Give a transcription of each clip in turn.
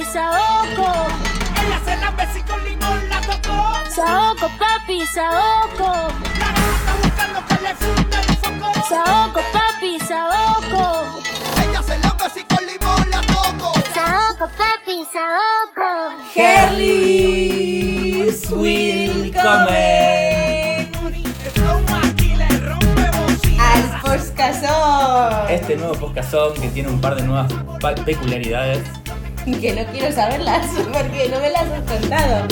papi, Saoko. Ella se la besí con limón, la tocó. Saoko, papi, Saoko. La gata está buscando que le funde el foco. Saoko, papi, Saoko. Ella se la besí con limón, la toco. Saoko, papi, aquí le rompe bocina. Al Poscasón. Este nuevo podcastón que tiene un par de nuevas peculiaridades. Que no quiero saberlas porque no me las has contado.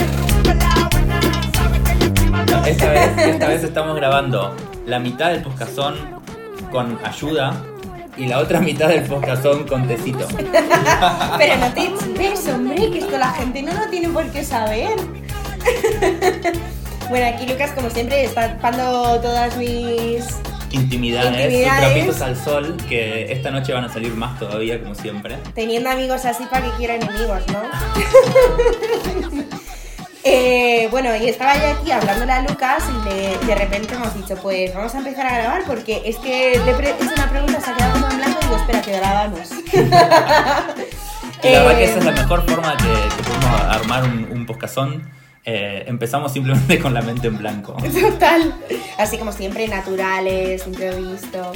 Esta vez, esta vez estamos grabando la mitad del podcastón con ayuda y la otra mitad del podcastón con tecito. Pero no te ves, hombre, que esto la gente no lo tiene por qué saber. Bueno, aquí Lucas, como siempre, está tapando todas mis. Intimidades, Intimidades. trapitos al sol, que esta noche van a salir más todavía, como siempre. teniendo amigos así para que quiera enemigos, ¿no? Eh, bueno, y estaba yo aquí hablándole a Lucas y de repente hemos dicho, pues vamos a empezar a grabar porque es que le pre- es una pregunta, se ha quedado como en blanco y digo, espera, que grabamos. La verdad que Eh, esa es la mejor forma que, que podemos armar un, un podcastón. Eh, empezamos simplemente con la mente en blanco. Total. Así como siempre, naturales, improvisto.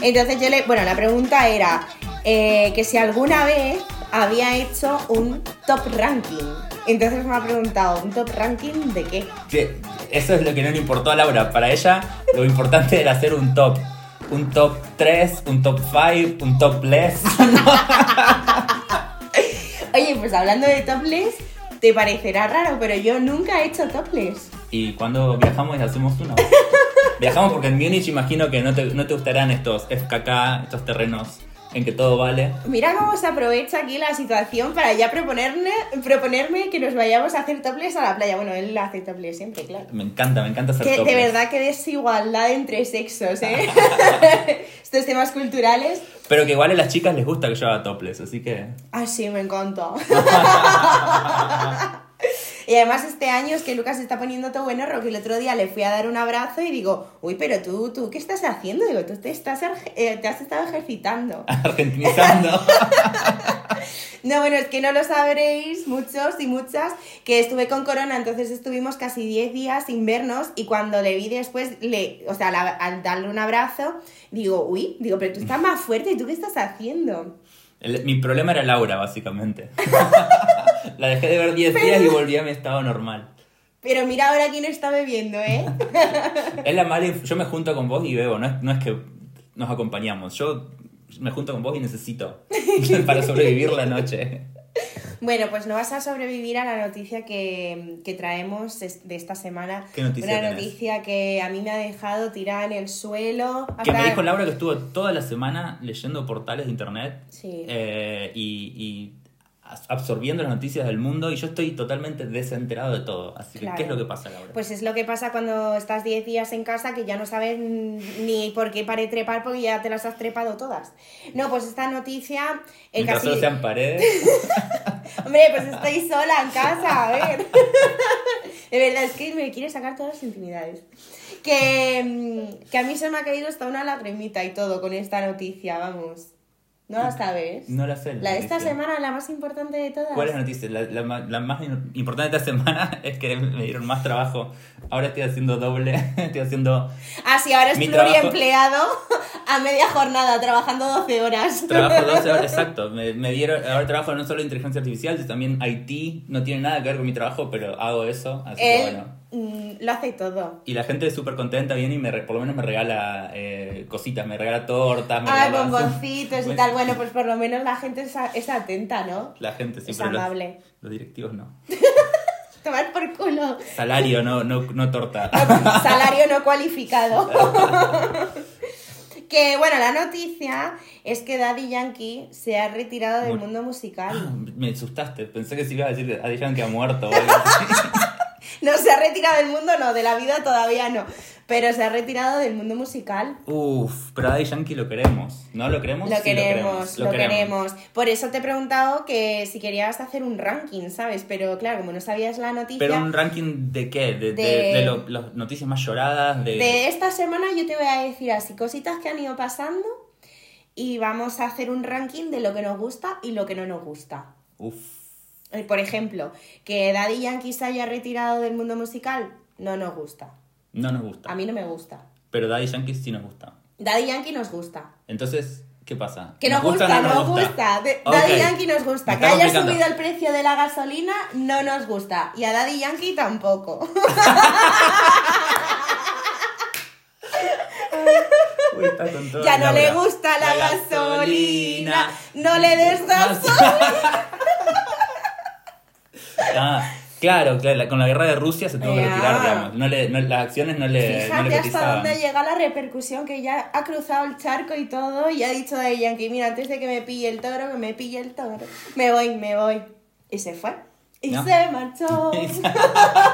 Entonces yo le. Bueno, la pregunta era eh, que si alguna vez había hecho un top ranking. Entonces me ha preguntado, ¿un top ranking de qué? Sí, eso es lo que no le importó a Laura. Para ella, lo importante era hacer un top. Un top 3, un top 5, un top less. Oye, pues hablando de topless, te parecerá raro, pero yo nunca he hecho topless. Y cuando viajamos y hacemos uno. Viajamos porque en Múnich imagino que no te, no te gustarán estos FKK, estos terrenos en que todo vale. Mira cómo se aprovecha aquí la situación para ya proponerme, proponerme que nos vayamos a hacer topless a la playa. Bueno, él hace topless siempre, claro. Me encanta, me encanta hacer Que, de topless. verdad que desigualdad entre sexos, ¿eh? Estos temas culturales. Pero que igual a las chicas les gusta que yo haga topless, así que... Ah, sí, me encanta. y además este año es que Lucas se está poniendo todo bueno, que el otro día le fui a dar un abrazo y digo, uy, pero tú, tú, ¿qué estás haciendo? Digo, tú te, estás, eh, te has estado ejercitando. Argentinizando. No, bueno, es que no lo sabréis muchos y muchas, que estuve con Corona, entonces estuvimos casi 10 días sin vernos y cuando le vi después, le, o sea, la- al darle un abrazo, digo, uy, digo, pero tú estás más fuerte, ¿y tú qué estás haciendo? El- mi problema era Laura, básicamente. la dejé de ver 10 días y volví a mi estado normal. Pero mira ahora quién está bebiendo, ¿eh? Es la mala Yo me junto con vos y bebo, no es, no es que nos acompañamos. Yo me junto con vos y necesito para sobrevivir la noche. Bueno, pues no vas a sobrevivir a la noticia que, que traemos de esta semana. ¿Qué noticia Una tenés? noticia que a mí me ha dejado tirada en el suelo. Que me dijo Laura que estuvo toda la semana leyendo portales de internet Sí. eh, y, absorbiendo las noticias del mundo y yo estoy totalmente desenterado de todo. Así que. ¿qué es lo que pasa, Laura? Pues es lo que pasa cuando estás 10 días en casa que ya no sabes ni por qué paré trepar porque ya te las has trepado todas. No, pues esta noticia... eh, Mientras casi... sean paredes. Hombre, pues estoy sola en casa, a ver. De verdad, es que me quiere sacar todas las intimidades. Que, mm, que a mí se me ha caído hasta una lagrimita y todo con esta noticia, vamos. ¿No la sabes? No la sé. La de esta semana, la más importante de todas. ¿Cuál es la noticia? La, la ma- la más importante de esta semana es que me dieron más trabajo. Ahora estoy haciendo doble. Estoy haciendo Ah, sí, ahora es pluriempleado a media jornada, trabajando 12 horas. trabajo 12 horas. Exacto. Me, me dieron. Ahora trabajo no solo en inteligencia artificial, sino también IT. No tiene nada que ver con mi trabajo, pero hago eso. Así que bueno. Lo hace todo. Y la gente es súper contenta, viene y me, por lo menos me regala eh, cositas, me regala tortas, me Ay, regala... bomboncitos y tal. Bueno, pues por lo menos la gente es, es atenta, ¿no? La gente sí, Es pero los- amable. Los, directivos no. Tomar por culo. Salario, no, no, no torta. Salario no cualificado. que bueno, la noticia es que Daddy Yankee se ha retirado del Bueno. mundo musical. Me asustaste, pensé que si iba a decir Daddy Yankee ha muerto o algo así. No se ha retirado del mundo, no, de la vida todavía no. Pero se ha retirado del mundo musical. Uf, pero Daddy Yankee lo queremos. ¿No lo queremos? Lo Sí, queremos, lo, queremos. Por eso te he preguntado que si querías hacer un ranking, ¿sabes? Pero claro, como no sabías la noticia. Pero un ranking de qué? De, de, De- de lo- las noticias más lloradas, de... De esta semana yo te voy a decir así cositas que han ido pasando y vamos a hacer un ranking de lo que nos gusta y lo que no nos gusta. Uf. Por ejemplo, que Daddy Yankee se haya retirado del mundo musical, no nos gusta. No nos gusta. A mí no me gusta. Pero Daddy Yankee sí nos gusta. Daddy Yankee nos gusta. Entonces, ¿qué pasa? Que nos gusta, no nos gusta. Daddy. Yankee nos gusta. Que haya complicando. subido el precio de la gasolina, no nos gusta. Y a Daddy Yankee tampoco. Uy, está con todo, ya no le gusta la, gasolina. No le des gasolina. Ah, claro, claro, la- con la guerra de Rusia se tuvo que retirar, digamos. No le, no- las acciones no le, no Fíjate le hasta dónde llega la repercusión que ya ha cruzado el charco y todo y ha dicho Daddy Yankee, mira, antes de que me pille el toro, que me pille el toro. Me voy, me voy. Y se fue. Y No. se marchó.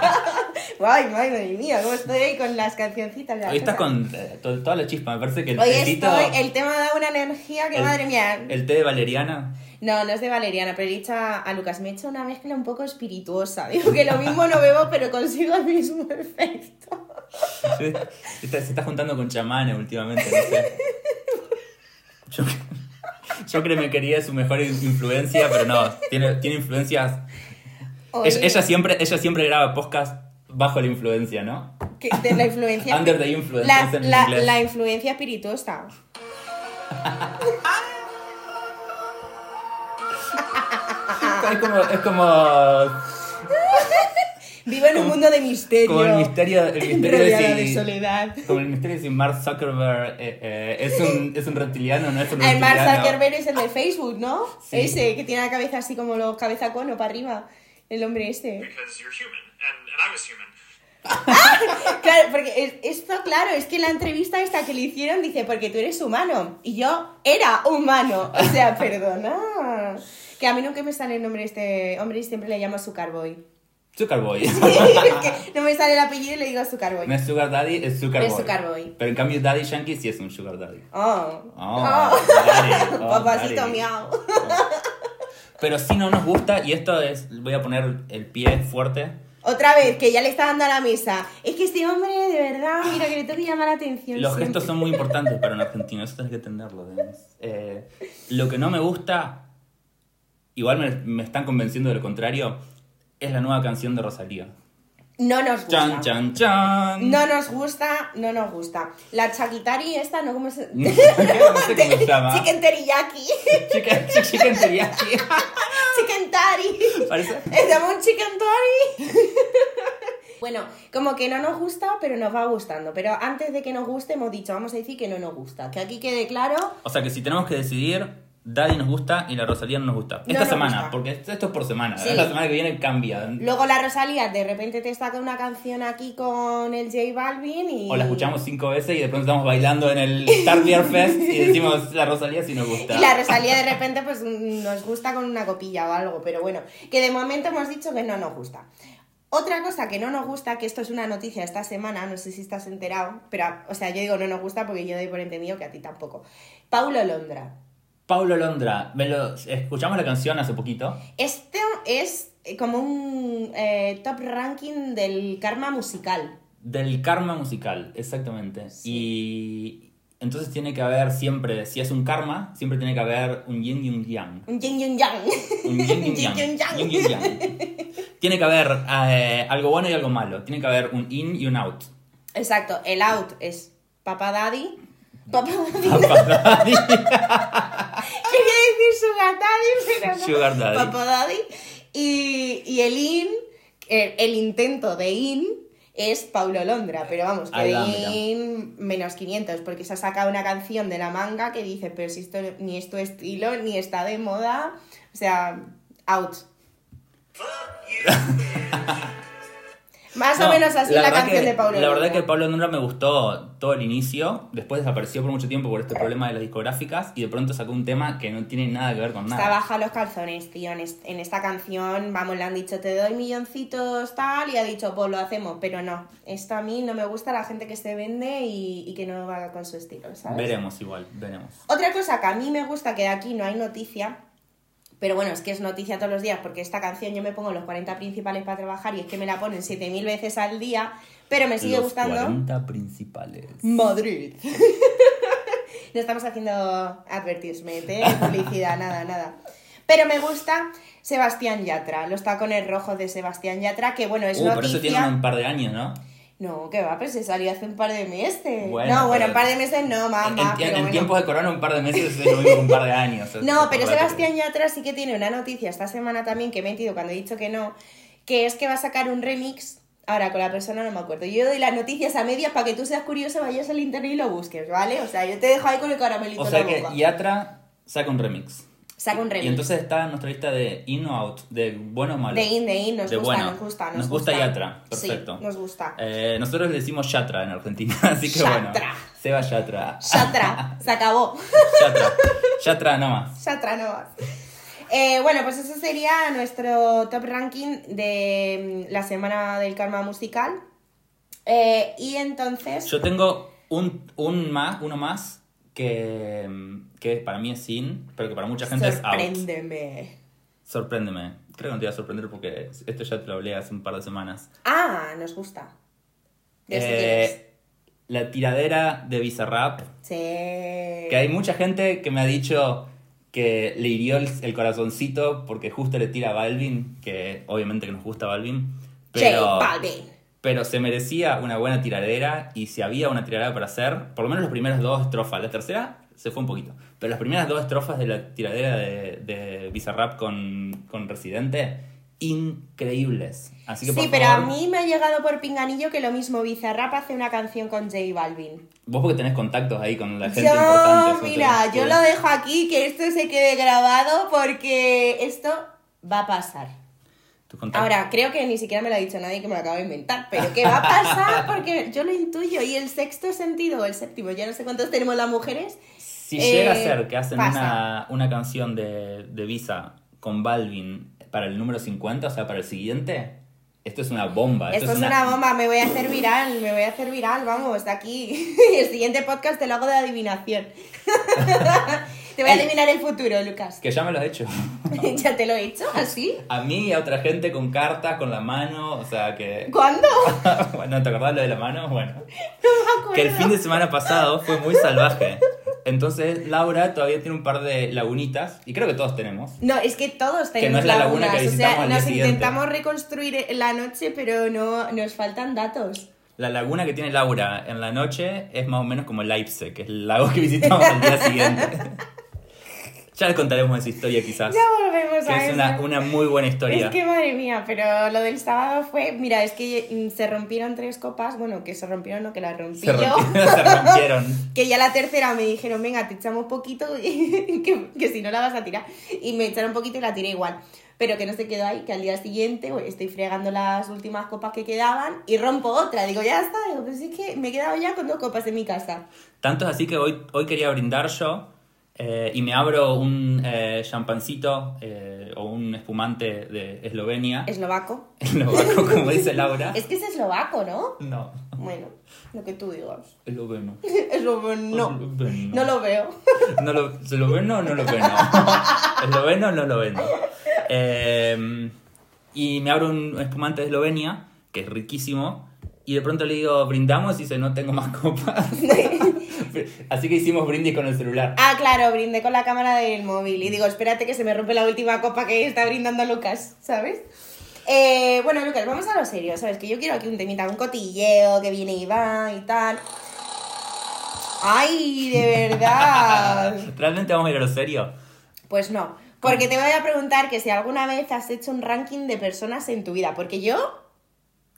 Ay, madre mía, cómo estoy ahí con las cancioncitas. de la Hoy estás con eh, to- toda la chispa, me parece que el Hoy estoy, el tema da una energía que el- madre mía. El té de valeriana. No, no es de Valeriana, pero he dicho a, Lucas, me he hecho una mezcla un poco espirituosa. Digo que lo mismo no bebo, pero consigo el mismo efecto. Se está- se está juntando con chamanes últimamente, no sé. Yo, yo creo que me quería su mejor influencia, pero no, tiene, tiene influencias. Ella, ella siempre, ella siempre graba podcast bajo la influencia, ¿no? de la influencia. Under the influence, La, la- la influencia espirituosa. Es como, es como, Vivo en un mundo de misterio. como el misterio, el misterio rodeada de de si, soledad. como el misterio de si Mark Zuckerberg eh, eh, es, un, es un reptiliano no es un El Mark. Zuckerberg es el de Facebook, ¿no? Sí. Ese, que tiene la cabeza así como los cabeza cono para arriba. El hombre este. because you're human and, and I was human. Claro, porque es- esto, claro, es que la entrevista esta que le hicieron dice, porque tú eres humano. Y yo era humano. O sea, perdona. Que a mí nunca me sale el nombre de este hombre y siempre le llamo Zuckerboy. Zuckerboy. Es que no me sale el apellido y le digo Zuckerboy. No es Sugar Daddy, es Zuckerboy. Es. Pero en cambio Daddy Yankee sí es un Sugar Daddy. Oh. Oh, daddy, oh, Papacito miau. Pero sí no nos gusta, y esto es, voy a poner el pie fuerte. Otra vez, que ya le está dando a la mesa. Es que este hombre, de verdad, mira, que le tengo que llamar la atención. Los siempre. gestos son muy importantes para un argentino, eso tenés que entenderlo. Eh, lo que no me gusta, igual me, me están convenciendo de lo contrario, es la nueva canción de Rosalía. No nos gusta. Chan, chan, chan. No nos gusta, no nos gusta. La chaquitari esta, ¿no? ¿Cómo se...? no sé cómo se llama. Chicken teriyaki. Chicken, chicken teriyaki. chicken tari. Parece. Un chicken tari. bueno, como que no nos gusta, pero nos va gustando. Pero antes de que nos guste, hemos dicho, vamos a decir que no nos gusta. Que aquí quede claro. O sea que si tenemos que decidir, Daddy nos gusta y la Rosalía no nos gusta. Esta nos semana, gusta. porque esto es por semana. Sí. La semana que viene cambia. Luego la Rosalía de repente te saca una canción aquí con el J Balvin y... O la escuchamos cinco veces y de pronto estamos bailando en el Star Beer Fest y decimos la Rosalía si nos gusta. Y la Rosalía de repente pues nos gusta con una copilla o algo, pero bueno, que de momento hemos dicho que no nos gusta. Otra cosa que no nos gusta, que esto es una noticia esta semana, no sé si estás enterado, pero, o sea, yo digo no nos gusta porque yo doy por entendido que a ti tampoco. Paulo Londra. Paulo Londra, me lo- escuchamos la canción hace poquito. Este es eh, como un eh, top ranking del karma musical. Del karma musical, exactamente. Y entonces tiene que haber siempre, si es un karma, siempre tiene que haber un yin y un yang. Un yin y un yang. Un yin y un yang. Yin. Tiene que haber eh, algo bueno y algo malo. Tiene que haber un in y un out. Exacto, el out es Papa Daddy. Papa Daddy. Papá Daddy. Quería decir Sugar Daddy, pero no. Sugar Daddy. Papa Daddy. Y, y el in, el, el intento de in es Paulo Londra, pero vamos, que de in menos 500, porque se ha sacado una canción de la manga que dice, pero si esto ni es tu estilo, ni está de moda, o sea, out. Más o No, menos así la, canción que- de Paulo La verdad Londra. que Pablo Londra me gustó todo el inicio, después desapareció por mucho tiempo por este problema de las discográficas y de pronto sacó un tema que no tiene nada que ver con Está nada. baja los calzones, tío. En esta canción, vamos, le han dicho, te doy milloncitos, tal, y ha dicho, pues lo hacemos, pero no. Esto a mí no me gusta la gente que se vende y, y que no va con su estilo, ¿sabes? Veremos igual, veremos. Otra cosa que a mí me gusta, que de aquí no hay noticia, pero bueno, es que es noticia todos los días, porque esta canción yo me pongo los 40 principales para trabajar y es que me la ponen 7000 veces al día, pero me sigue Los gustando. 40 principales. Madrid. no estamos haciendo advertisement, ¿eh? publicidad, nada, nada. Pero me gusta Sebastián Yatra, los tacones rojos de Sebastián Yatra, que bueno, es Uh, pero eso tiene noticia. un par de años, ¿no? No, que va, pues se salió hace un par de meses. Bueno, no, bueno, pero- un par de meses no, mamá. en- pero en bueno. tiempos de corona un par de meses es lo mismo que un par de años. No, pero. Sebastián Yatra sí que tiene una noticia esta semana también que he metido cuando he dicho que no, que es que va a sacar un remix. Ahora, con la persona no me acuerdo. Yo doy las noticias a medias para que tú seas curioso, vayas al internet y lo busques, ¿vale? O sea, yo te dejo ahí con el caramelito O sea en la que boca. Yatra saca un remix. Saca un. Y entonces está nuestra lista de in o out, de bueno o malo. De in, de in, nos De gusta, bueno. nos gusta, nos, Nos gusta Yatra, perfecto. Sí, nos gusta. Eh, nosotros le decimos Yatra en Argentina, así que bueno. Yatra. Seba Yatra. Yatra, se acabó. Yatra. Yatra nomás. Yatra no más. Eh, bueno, pues eso sería nuestro top ranking de mm, la semana del karma musical. Eh, y entonces... Yo tengo un, un más, uno más que, que para mí es in, pero que para mucha gente es out. Sorpréndeme. Sorpréndeme. Creo que no te iba a sorprender porque esto ya te lo hablé hace un par de semanas. Ah, nos gusta. Eh, la tiradera de Bizarrap. Sí. Que hay mucha gente que me ha dicho que le hirió el, el corazoncito porque justo le tira a Balvin, que obviamente que nos gusta Balvin, pero, J Balvin. Pero se merecía una buena tiradera y si había una tiradera para hacer, por lo menos las primeras dos estrofas, la tercera se fue un poquito, pero las primeras dos estrofas de la tiradera de, de Bizarrap con, con Residente, increíbles. Así que por Sí, pero a favor, mí me ha llegado por pinganillo que lo mismo Bizarrap hace una canción con J Balvin. vos porque tenés contactos ahí con la gente Yo, importante. te- mira, yo lo dejo aquí, que esto se quede grabado porque esto va a pasar. Ahora, creo que ni siquiera me lo ha dicho nadie que me lo acabo de inventar, pero que va a pasar porque yo lo intuyo. Y el sexto sentido, o el séptimo, ya no sé cuántos tenemos las mujeres. Si Eh, llega a ser que hacen una, una canción de, de Visa con Balvin para el número 50, o sea, para el siguiente, esto es una bomba. Esto es una bomba, me voy a hacer viral, me voy a hacer viral, vamos, de aquí. el siguiente podcast te lo hago de adivinación. te voy a adivinar el futuro, Lucas. Que ya me lo he hecho. ¿Ya te lo he hecho? ¿Así? A mí y a otra gente con cartas, con la mano, o sea que... ¿Cuándo? bueno, ¿te acordás lo de la mano? Bueno. No me acuerdo. Que el fin de semana pasado fue muy salvaje. Entonces Laura todavía tiene un par de lagunitas, y creo que todos tenemos. No, es que todos tenemos no es la laguna lagunas, que o visitamos sea, al día nos siguiente. intentamos reconstruir la noche, pero no nos faltan datos. La laguna que tiene Laura en la noche es más o menos como Leipzig, que es el lago que visitamos al día siguiente. Ya les contaremos esa historia quizás. Ya volvemos que a es eso. una, una muy buena historia. Es que madre mía, pero lo del sábado fue, mira, es que se rompieron tres copas, bueno, que se rompieron, no que las rompí se, yo. rompieron, se rompieron. Que ya la tercera me dijeron, venga, te echamos poquito, que, que si no la vas a tirar. Y me echaron poquito y la tiré igual. Pero que no se quedó ahí, que al día siguiente bueno, estoy fregando las últimas copas que quedaban y rompo otra. Digo, ya está, digo, pero si es que me he quedado ya con dos copas en mi casa. Tanto es así que hoy, hoy quería brindar yo eh, y me abro un eh, champancito eh, o un espumante de Eslovenia. Eslovaco. Eslovaco, como dice Laura. Es que es eslovaco, ¿no? No, Bueno, lo que tú digas. esloveno. Esloveno. No, Esloveno. no lo veo. No lo, ¿Esloveno o no lo veno? ¿Esloveno no lo veno? Eh, y me abro un espumante de Eslovenia, que es riquísimo, y de pronto le digo, brindamos, y dice, no tengo más copas. Así que hicimos brindis con el celular. Ah, claro, brindé con la cámara del móvil y digo, espérate que se me rompe la última copa que está brindando Lucas, ¿sabes? Eh, bueno, Lucas, vamos a lo serio, ¿sabes? Que yo quiero aquí un temita, un cotilleo, que viene y va y tal. ¡Ay, de verdad! ¿Realmente vamos a ir a lo serio? Pues no, porque te voy a preguntar que si alguna vez has hecho un ranking de personas en tu vida, porque yo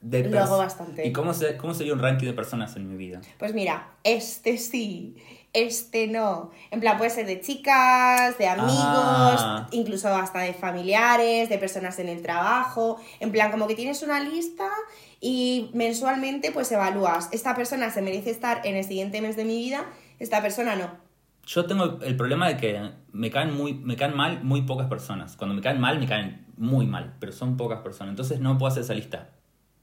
De Lo hago bastante. ¿Y cómo, se, cómo sería un ranking de personas en mi vida? Pues mira, este sí, este no. En plan, puede ser de chicas, de amigos, Ah. incluso hasta de familiares, de personas en el trabajo. En plan, como que tienes una lista y mensualmente pues evalúas. Esta persona se merece estar en el siguiente mes de mi vida, esta persona no. Yo tengo el problema de que me caen, muy, me caen mal muy pocas personas. Cuando me caen mal, me caen muy mal, pero son pocas personas. Entonces no puedo hacer esa lista.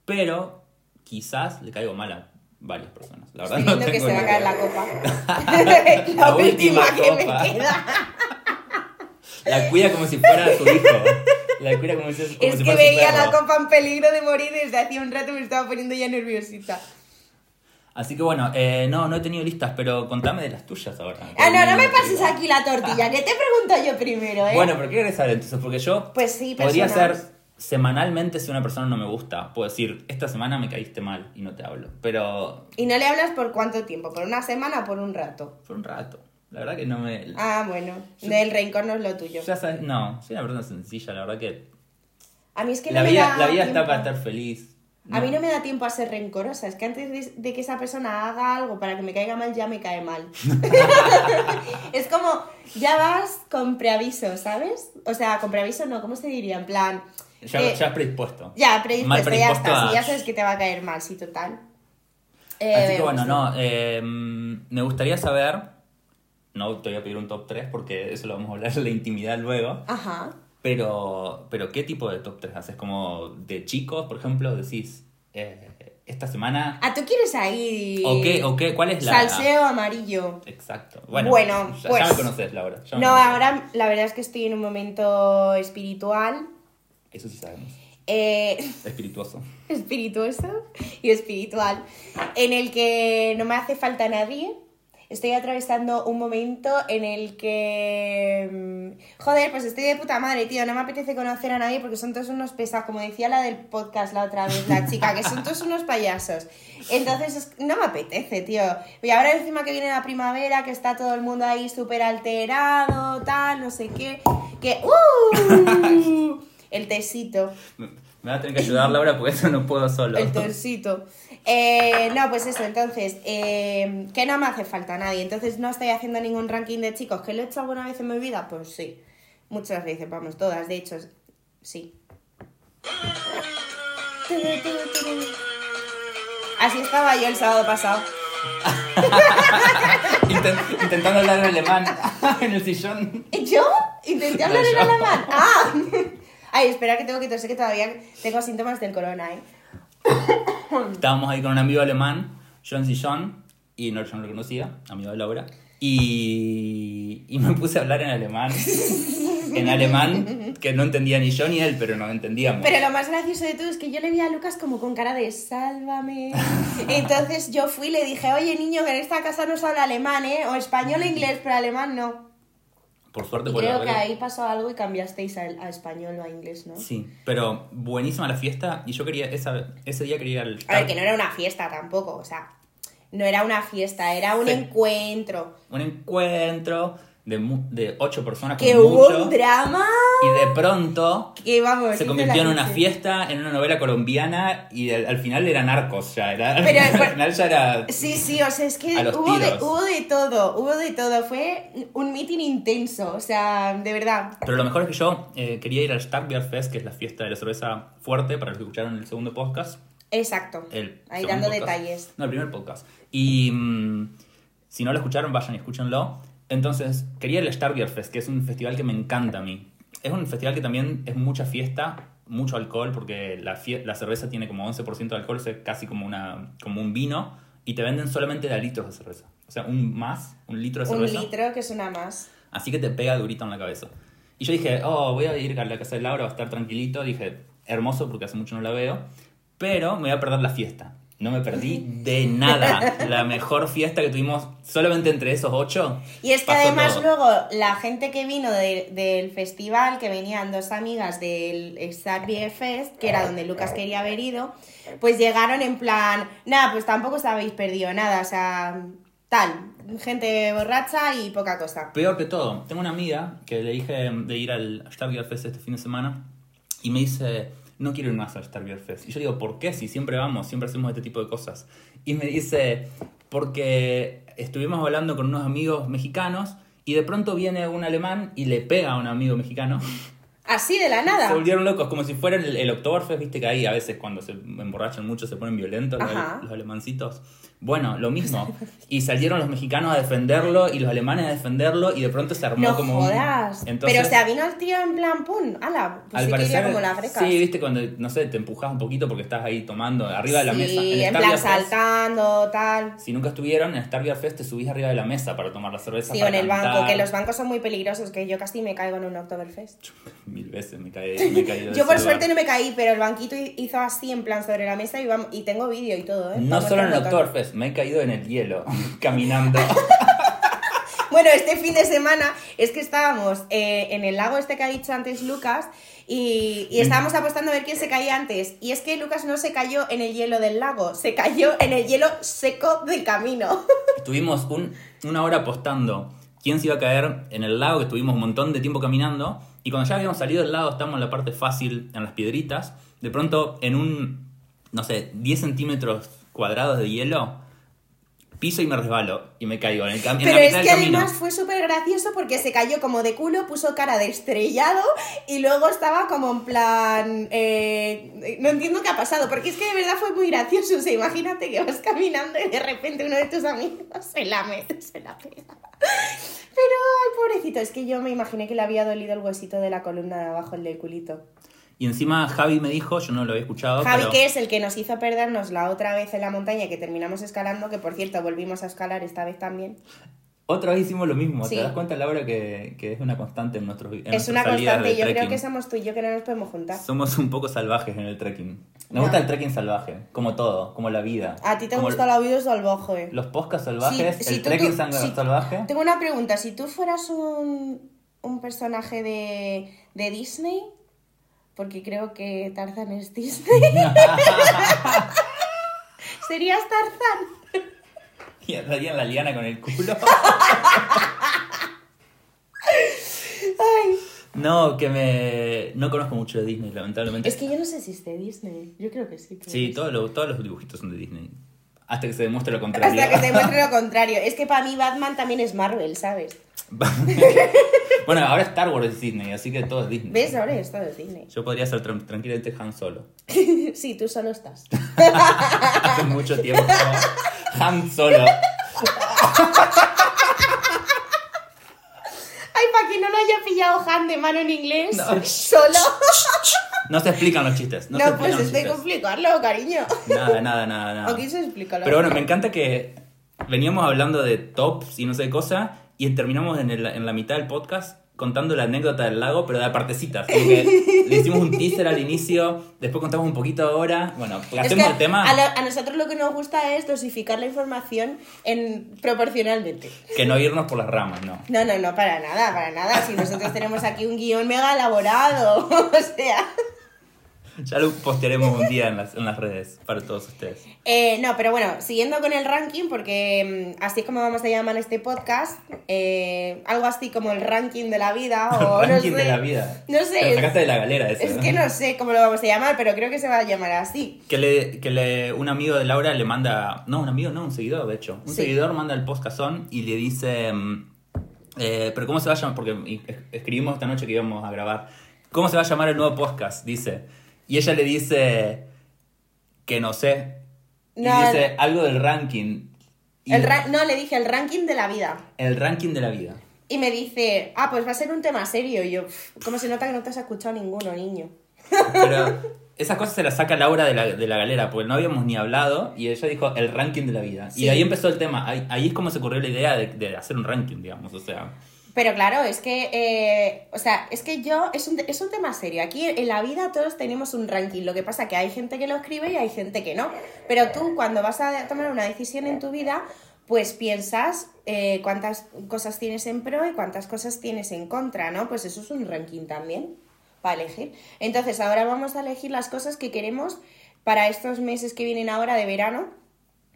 Pero quizás le caigo mal a varias personas. La verdad Estoy no viendo que tengo se va a caer la copa. la, La última última que copa. me queda. La cuida como si fuera su hijo. La cuida como si, como es si que veía la copa en peligro de morir desde hacía un rato me estaba poniendo ya nerviosita. Así que bueno, eh, no, no he tenido listas, pero contame de las tuyas ahora. Ah, no, no me pases aquí la tortilla, que te pregunto yo primero, ¿eh? Bueno, pero ¿qué querés saber entonces? Porque yo Pues sí, podría ser semanalmente si una persona no me gusta. Puedo decir, esta semana me caíste mal y no te hablo. Pero ¿Y no le hablas por cuánto tiempo? ¿Por una semana o por un rato? fue un rato. La verdad que no me... Ah, bueno, del rencor no es lo tuyo. Ya sabes, no, soy una persona sencilla, la verdad que... A mí es que la, no me vida, da la vida tiempo. está para estar feliz. A mí no me da tiempo a ser rencorosa. Es que antes de, de que esa persona haga algo para que me caiga mal, ya me cae mal. es como, ya vas con preaviso, ¿sabes? O sea, con preaviso no, ¿cómo se diría? En plan... Ya, que- ya predispuesto. ya, Mal predispuesto, ya predispuesto está. a- ya sabes que te va a caer mal, sí, total. Eh, Así que bueno, sí. no, eh, me gustaría saber, no te voy a pedir un top 3 porque eso lo vamos a hablar en la intimidad luego, Ajá. pero, pero ¿qué tipo de top 3 haces? Como de chicos, por ejemplo, decís, eh, esta semana... Ah, ¿tú quieres ahí... ¿O qué? ¿O qué? ¿Cuál es la...? Salseo amarillo. Exacto. Bueno, Bueno, ya, pues- ya me conoces, Laura. ya me No, conoces. ahora la verdad es que estoy en un momento espiritual. Eso sí sabemos. Eh, Espirituoso. espirituoso y espiritual, en el que no me hace falta nadie. Estoy atravesando un momento en el que... mm, Joder, pues estoy de puta madre, tío. No me apetece conocer a nadie porque son todos unos pesados. Como decía la del podcast la otra vez, la chica, que son todos unos payasos. Entonces, es- no me apetece, tío. Y ahora encima que viene la primavera, que está todo el mundo ahí súper alterado, tal, no sé qué. Que... ¡Uh! El tesito. Me vas a tener que ayudar, Laura, porque eso no puedo solo. El torsito. Eh, no, pues eso, entonces, eh, que no me hace falta nadie. Entonces no estoy haciendo ningún ranking de chicos. ¿Que lo he hecho alguna vez en mi vida? Pues sí. Muchas veces, vamos, todas. De hecho, sí. Así estaba yo el sábado pasado. Inten- intentando hablar en alemán en el sillón. ¿Yo? Intenté hablar No, en yo. alemán. ¡Ah! Ay, espera que tengo que toser, que todavía tengo síntomas del corona, ¿eh? Estábamos ahí con un amigo alemán, yo en sillón, y no, yo no lo conocía, amigo de Laura, y, y me puse a hablar en alemán. En alemán, que no entendía ni yo ni él, pero no entendíamos. Pero lo más gracioso de todo es que yo le vi a Lucas como con cara de sálvame. Entonces yo fui y le dije, oye niño, que en esta casa no se habla alemán, ¿eh? O español e inglés, pero alemán no. Por suerte, Y por creo la que ahí pasó algo y cambiasteis a, a español o a inglés, ¿no? Sí, pero buenísima la fiesta, y yo quería, esa, ese día quería ir al... A ver, que no era una fiesta tampoco, o sea, no era una fiesta, era un Sí. encuentro. Un encuentro de, de ocho personas Que hubo mucho, un drama y de pronto que vamos. se convirtió en una fiesta, en una novela colombiana y al, al final era narcos ya, era, Pero, al pero- final ya era... Sí, sí, o sea, es que hubo de, tiros. hubo de todo, hubo de todo. Fue un meeting intenso, o sea, de verdad. Pero lo mejor es que yo eh, quería ir al Starkbier Fest, que es la fiesta de la cerveza fuerte, para los que escucharon el segundo podcast. Exacto. El Ahí dando podcast. detalles. No, el primer podcast. Y mm, si no lo escucharon, vayan y escúchenlo. Entonces, quería ir al Starkbier Fest, que es un festival que me encanta a mí. Es un festival que también es mucha fiesta, mucho alcohol, porque la, la cerveza tiene como 11% de alcohol, es casi como, una, como un vino, y te venden solamente de litros de cerveza. O sea, un más, un litro de Un cerveza. litro, que es una más. Así que te pega durito en la cabeza. Y yo dije, oh, voy a ir a la casa de Laura, va a estar tranquilito. Dije, hermoso porque hace mucho no la veo. Pero me voy a perder la fiesta. No me perdí de nada. La mejor fiesta que tuvimos solamente entre esos ocho. Y es que además todo. luego la gente que vino de- del festival, que venían dos amigas del Star Fest, que era donde Lucas quería haber ido, pues llegaron en plan, nada, pues tampoco os habéis perdido nada, o sea, tal, gente borracha y poca cosa. Peor que todo, tengo una amiga que le dije de ir al Starbeer Fest este fin de semana y me dice, no quiero ir más al Starbeer Fest. Y yo digo, ¿por qué? Si siempre vamos, siempre hacemos este tipo de cosas. Y me dice, porque estuvimos hablando con unos amigos mexicanos y de pronto viene un alemán y le pega a un amigo mexicano. Así de la nada. Se volvieron locos, como si fuera el, el Oktoberfest, viste que ahí a veces cuando se emborrachan mucho se ponen violentos los alemancitos. Bueno, lo mismo. Y salieron los mexicanos a defenderlo y los alemanes a defenderlo y de pronto se armó No como un-. Entonces, Pero o sea, vino el tío en plan, pum, ala, pues al sí parecer, como las frecas. sí, viste cuando, no sé, te empujas un poquito porque estás ahí tomando arriba de la Sí, mesa. en Starbeer plan Fest, saltando, tal. Si nunca estuvieron, en Starbeer Fest te subís arriba de la mesa para tomar la cerveza. Sí, o en el banco, que los bancos son muy peligrosos, que yo casi me caigo en un Oktoberfest. Mi mil veces me caí. Me de Yo por suerte no me caí, pero el banquito hi- hizo así en plan sobre la mesa y, y tengo vídeo y todo, ¿eh? No Vamos solo en el botando. Me he caído en el hielo, caminando. Bueno, este fin de semana es que estábamos eh, en el lago este que ha dicho antes Lucas y, y estábamos apostando a ver quién se caía antes. Y es que Lucas no se cayó en el hielo del lago, se cayó en el hielo seco del camino. Estuvimos un- una hora apostando quién se iba a caer en el lago, que estuvimos un montón de tiempo caminando. Y cuando ya habíamos salido del lago, estábamos en la parte fácil, en las piedritas. De pronto, en un, no sé, 10 centímetros cuadrados de hielo, piso y me resbalo. Y me caigo en, el cam- en Pero es que camino. además fue súper gracioso porque se cayó como de culo, puso cara de estrellado y luego estaba como en plan... eh, no entiendo qué ha pasado, porque es que de verdad fue muy gracioso. O sea, imagínate que vas caminando y de repente uno de tus amigos se la mete, se la pega. Pero, ay, pobrecito, es que yo me imaginé que le había dolido el huesito de la columna de abajo, el del culito. Y encima Javi me dijo, yo no lo había escuchado, Javi, pero que es el que nos hizo perdernos la otra vez en la montaña que terminamos escalando, que por cierto volvimos a escalar esta vez también. otra vez hicimos lo mismo. Sí. ¿Te das cuenta, Laura, que, que es una constante en nuestros en Es una constante, yo creo que somos tú y yo que no nos podemos juntar. Somos un poco salvajes en el trekking. Nos No. gusta el trekking salvaje, como todo, como la vida. A ti te gusta la vida salvaje. Los podcasts salvajes, si el tú- trekking tú- si- salvaje. Tengo una pregunta, si tú fueras un, un personaje de, de Disney, porque creo que Tarzan es Disney, serías Tarzan. Y andaría en la liana con el culo. Ay, No, que me. No conozco mucho de Disney, lamentablemente. es que yo no sé si es de Disney, yo creo que sí. creo Sí, que todos los, todos los dibujitos son de Disney. Hasta que se demuestre lo contrario. Hasta que se demuestre lo contrario. Es que para mí Batman también es Marvel, ¿sabes? bueno, ahora Star Wars es Disney, así que todo es Disney. ¿Ves? Ahora es todo Disney. Yo podría ser tran- tranquilamente Han Solo. sí, tú solo estás. Hace mucho tiempo. Han Solo. Ay, para que no lo haya pillado Han de mano en inglés, No. solo. No se explican los chistes. No, No, se pues es de complicarlo, cariño. Nada, nada, nada, nada. ¿O explicarlo? Pero bueno, me encanta que veníamos hablando de tops y no sé qué cosa y terminamos en, el- en la mitad del podcast contando la anécdota del lago, pero de partecitas. Como que le hicimos un teaser al inicio, después contamos un poquito ahora. Bueno, hacemos el tema a, a nosotros lo que nos gusta es dosificar la información en, proporcionalmente. que no irnos por las ramas, ¿no? No, no, no, para nada, para nada. Si nosotros tenemos aquí un guion mega elaborado, o sea... Ya lo postearemos un día en las, en las redes para todos ustedes. Eh, no, pero bueno, siguiendo con el ranking, porque mm, así es como vamos a llamar este podcast, eh, algo así como el ranking de la vida o ranking no sé. de la vida. No sé. Te sacaste de la galera eso. Es que no sé cómo lo vamos a llamar, pero creo que se va a llamar así. Que, le, que le, un amigo de Laura le manda. No, un amigo, no, un seguidor, de hecho. Un Sí. seguidor manda el podcastón y le dice. mm, eh, pero ¿cómo se va a llamar? Porque escribimos esta noche que íbamos a grabar. ¿Cómo se va a llamar el nuevo podcast? Dice. Y ella le dice. Que no sé. Y No, dice algo del ranking. Y El ra- no, le dije el ranking de la vida. el ranking de la vida. Y me dice, ah, pues va a ser un tema serio. Y yo, "Pff, ¿cómo se nota que no te has escuchado ninguno, niño? Pero esas cosas se las saca Laura de la, de la galera, porque no habíamos ni hablado y ella dijo el ranking de la vida. Sí. Y ahí empezó el tema. Ahí, ahí es como se ocurrió la idea de, de hacer un ranking, digamos. O sea, Pero claro, es que, eh, o sea, es que yo, es un, es un tema serio. Aquí en la vida todos tenemos un ranking. Lo que pasa que hay gente que lo escribe y hay gente que no. Pero tú cuando vas a tomar una decisión en tu vida, pues piensas eh, cuántas cosas tienes en pro y cuántas cosas tienes en contra, ¿no? Pues eso es un ranking también para elegir. Entonces ahora vamos a elegir las cosas que queremos para estos meses que vienen ahora de verano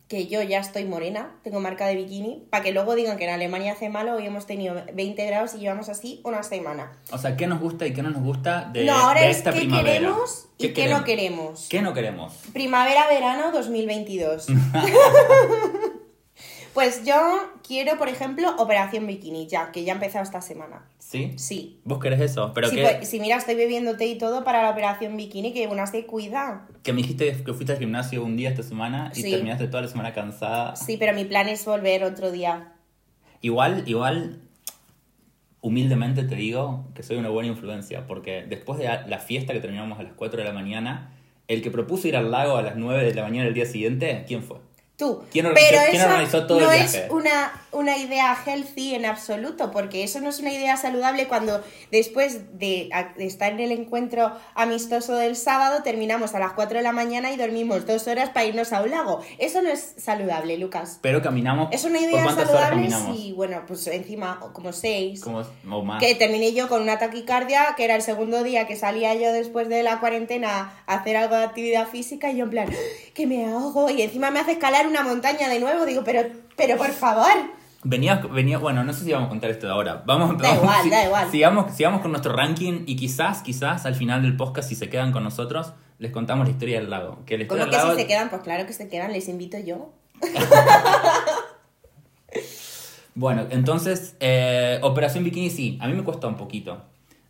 que yo ya estoy morena, tengo marca de bikini, para que luego digan que en Alemania hace malo, hoy hemos tenido 20 grados y llevamos así una semana. o sea, ¿qué nos gusta y qué no nos gusta de, no, ahora de es esta qué primavera? queremos y qué, no queremos. ¿Qué no queremos? Primavera-verano 2022. pues yo quiero, por ejemplo, Operación Bikini, ya, que ya ha empezado esta semana. ¿Sí? Sí. ¿Vos querés eso? Pero Sí, que, pues, si mira, estoy bebiendo té y todo para la Operación Bikini, que una se cuida. que me dijiste que fuiste al gimnasio un día esta semana y Sí. terminaste toda la semana cansada. Sí, pero mi plan es volver otro día. Igual, igual, humildemente te digo que soy una buena influencia, porque después de la fiesta que terminamos a las 4 de la mañana, el que propuso ir al lago a las 9 de la mañana del día siguiente, ¿quién fue? Tú. ¿Quién organizó- Pero quién eso organizó todo el no viaje? es una, una idea healthy en absoluto, porque eso no es una idea saludable cuando después de, estar en el encuentro amistoso del sábado terminamos a las 4 de la mañana y dormimos dos horas para irnos a un lago. Eso no es saludable, Lucas. Pero caminamos. Es una ¿Por idea saludable si, bueno, pues encima como seis. Como, o más. Que terminé yo con una taquicardia, que era el segundo día que salía yo después de la cuarentena a hacer algo de actividad física y yo en plan, que me ahogo y encima me hace escalar una montaña de nuevo. Digo, pero, pero por favor. Venía, venía, bueno, no sé si vamos a contar esto de ahora. Vamos, Da vamos- igual, si- da igual. Sigamos, sigamos con nuestro ranking y quizás, quizás al final del podcast, si se quedan con nosotros, les contamos la historia del lago. Que la ¿Cómo que lago si se quedan? Pues claro que se quedan, les invito yo. Bueno, entonces, eh, Operación Bikini sí, a mí me cuesta un poquito.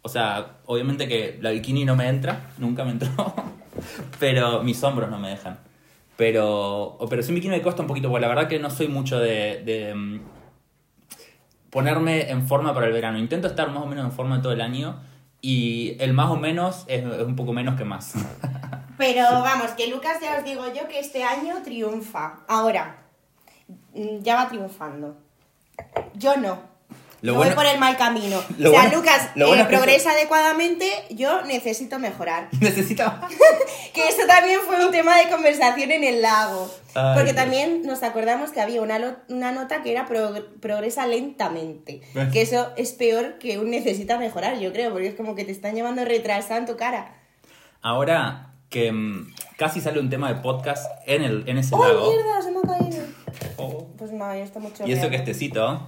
O sea, obviamente que la bikini no me entra, nunca me entró, pero mis hombros no me dejan. Pero Operación Bikini me cuesta un poquito, porque la verdad que no soy mucho de, de, mm, ponerme en forma para el verano. Intento estar más o menos en forma todo el año y el más o menos es, un poco menos que más. Pero vamos, que Lucas ya os digo yo que este año triunfa. Ahora, mm, ya va triunfando. Yo no. Lo Yo bueno- voy por el mal camino. lo o sea, bueno- Lucas lo eh, bueno que progresa adecuadamente, yo necesito mejorar. Necesitaba... Que eso también fue un tema de conversación en el lago. Ay, Porque Dios. también nos acordamos que había una, una nota que era pro- progresa lentamente. ¿Ves? Que eso es peor que un necesita mejorar, yo creo, porque es como que te están llevando retrasada en tu cara. Ahora que mm, casi sale un tema de podcast en, el, en ese ¡Oh, lago. mierda! Se me ha caído. Oh. Pues no, ya está mucho Y eso que es tecito.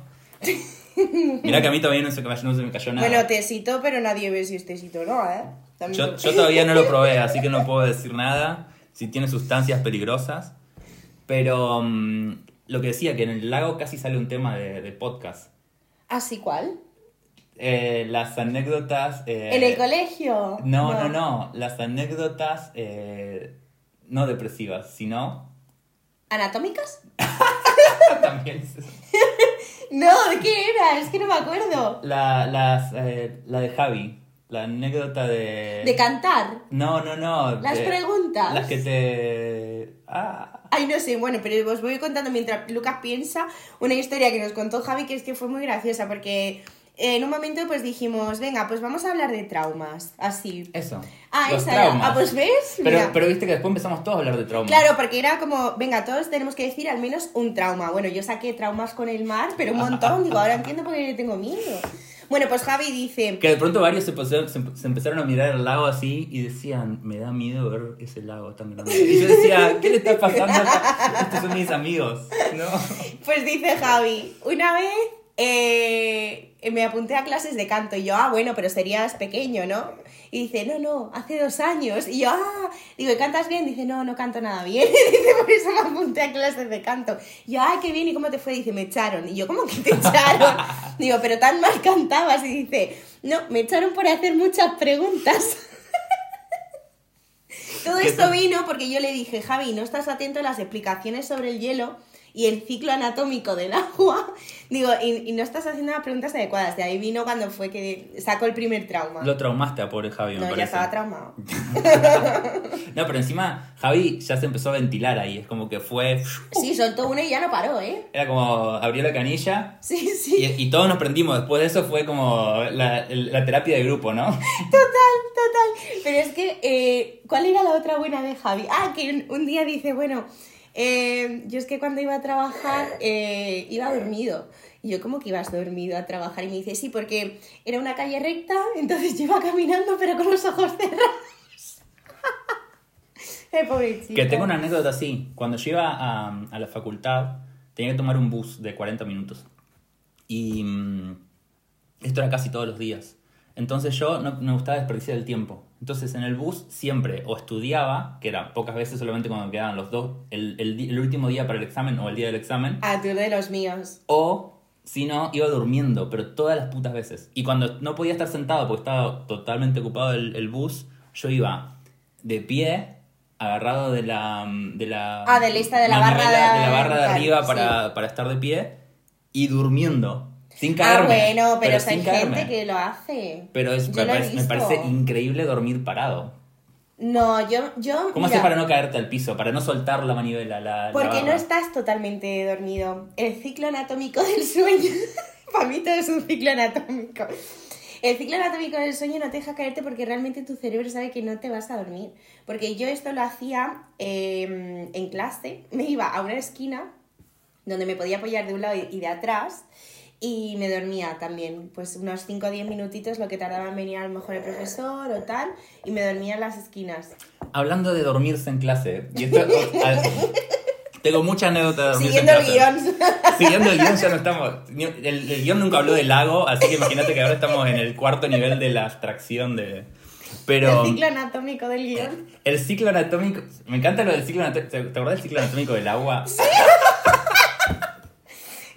Mira que a mí todavía no se, me- no se me cayó nada. Bueno, tecito, pero nadie ve si es tecito o no, ¿eh? También yo, te- yo todavía no lo probé, así que no puedo decir nada. Si tiene sustancias peligrosas. Pero mm, lo que decía, que en el lago casi sale un tema de, de podcast. ¿Así cuál? Eh, las anécdotas. eh, ¿En el colegio? No, no, no. Las anécdotas eh, no depresivas, sino. ¿Anatómicas? También. No, ¿de qué era? Es que no me acuerdo. La, las, eh, la de Javi. La anécdota de. ¿De cantar? No, no, no. Las de- preguntas. Las que te. Ah. Ay, no sé, bueno, pero os voy contando mientras Lucas piensa una historia que nos contó Javi que es que fue muy graciosa porque en un momento pues dijimos, venga, pues vamos a hablar de traumas, así. Eso. Ah, Los esa era. traumas. Ah, pues ves, Pero, Mira. pero viste que después empezamos todos a hablar de traumas. Claro, porque era como, venga, todos tenemos que decir al menos un trauma. Bueno, yo saqué traumas con el mar, pero un montón. Digo, ahora entiendo por qué le tengo miedo. Bueno, pues Javi dice, Que de pronto varios se, pusieron- se, se empezaron a mirar el lago así y decían, me da miedo ver ese lago tan grande. Y yo decía, ¿qué le está pasando? Estos son mis amigos. No. pues dice Javi, una vez eh, me apunté a clases de canto y yo, ah, bueno, pero serías pequeño, ¿no? Y dice, no, no, hace dos años. Y yo, ah, digo, ¿y cantas bien? Dice, no, no canto nada bien. dice, por eso me apunté a clases de canto. Y yo, ay, qué bien, ¿y cómo te fue? Dice, me echaron. Y yo, ¿cómo que te echaron? digo, pero tan mal cantabas. Y dice, no, me echaron por hacer muchas preguntas. Todo ¿Qué esto vino porque yo le dije, Javi, no estás atento a las explicaciones sobre el hielo y el ciclo anatómico del agua. Digo, y, y no estás haciendo las preguntas adecuadas. De ahí vino cuando fue que sacó el primer trauma. Lo traumaste a pobre Javi, me no, ya estaba traumado. No, pero encima Javi ya se empezó a ventilar ahí. Es como que fue. Sí, soltó una y ya no paró, ¿eh? Era como abrió la canilla. Sí, Y, sí. y todos nos prendimos. Después de eso fue como la, la terapia de grupo, ¿no? Total, total. Pero es que, eh, ¿cuál era la otra buena de Javi? Ah, que un, un día dice, bueno, eh, yo es que cuando iba a trabajar eh, iba dormido. Y yo, ¿cómo que ibas dormido a trabajar? Y me dice, sí, porque era una calle recta, entonces yo iba caminando pero con los ojos cerrados. Eh, pobre chico. Que tengo una anécdota así. Cuando yo iba a, a la facultad, tenía que tomar un bus de 40 minutos. Y mm, esto era casi todos los días. Entonces yo no me gustaba desperdiciar el tiempo. Entonces en el bus siempre o estudiaba, que era pocas veces solamente cuando me quedaban los dos, el, el di- el último día para el examen o el día del examen, Ah, tú de los míos. o si no, iba durmiendo, pero todas las putas veces. Y cuando no podía estar sentado porque estaba totalmente ocupado el, el bus, yo iba de pie, agarrado de la... De la Ah, de la lista de la barra de- de la barra de arriba sí. para, para estar de pie y durmiendo. Sin Ah, caerme. bueno, pero, si hay caerme. gente que lo hace. Pero es- me, parece, me parece increíble dormir parado. No, yo... yo ¿Cómo haces para no caerte al piso? Para no soltar la manivela, la, la Porque no estás totalmente dormido. El ciclo anatómico del sueño... para mí todo es un ciclo anatómico. El ciclo anatómico del sueño no te deja caerte porque realmente tu cerebro sabe que no te vas a dormir. Porque yo esto lo hacía eh, en clase, me iba a una esquina donde me podía apoyar de un lado y de atrás y me dormía también, pues unos 5 o 10 minutitos lo que tardaba en venir a lo mejor el profesor o tal, y me dormía en las esquinas. Hablando de dormirse en clase, y esto- a- tengo mucha anécdota de dormirse Siguiendo en el clase. guion. Siguiendo el guion ya no estamos. El, el guion nunca habló del lago, así que imagínate que ahora estamos en el cuarto nivel de la abstracción de. Pero El ciclo anatómico del guion. el ciclo anatómico. Me encanta lo del ciclo anatómico. ¿Te acordás del ciclo anatómico del agua?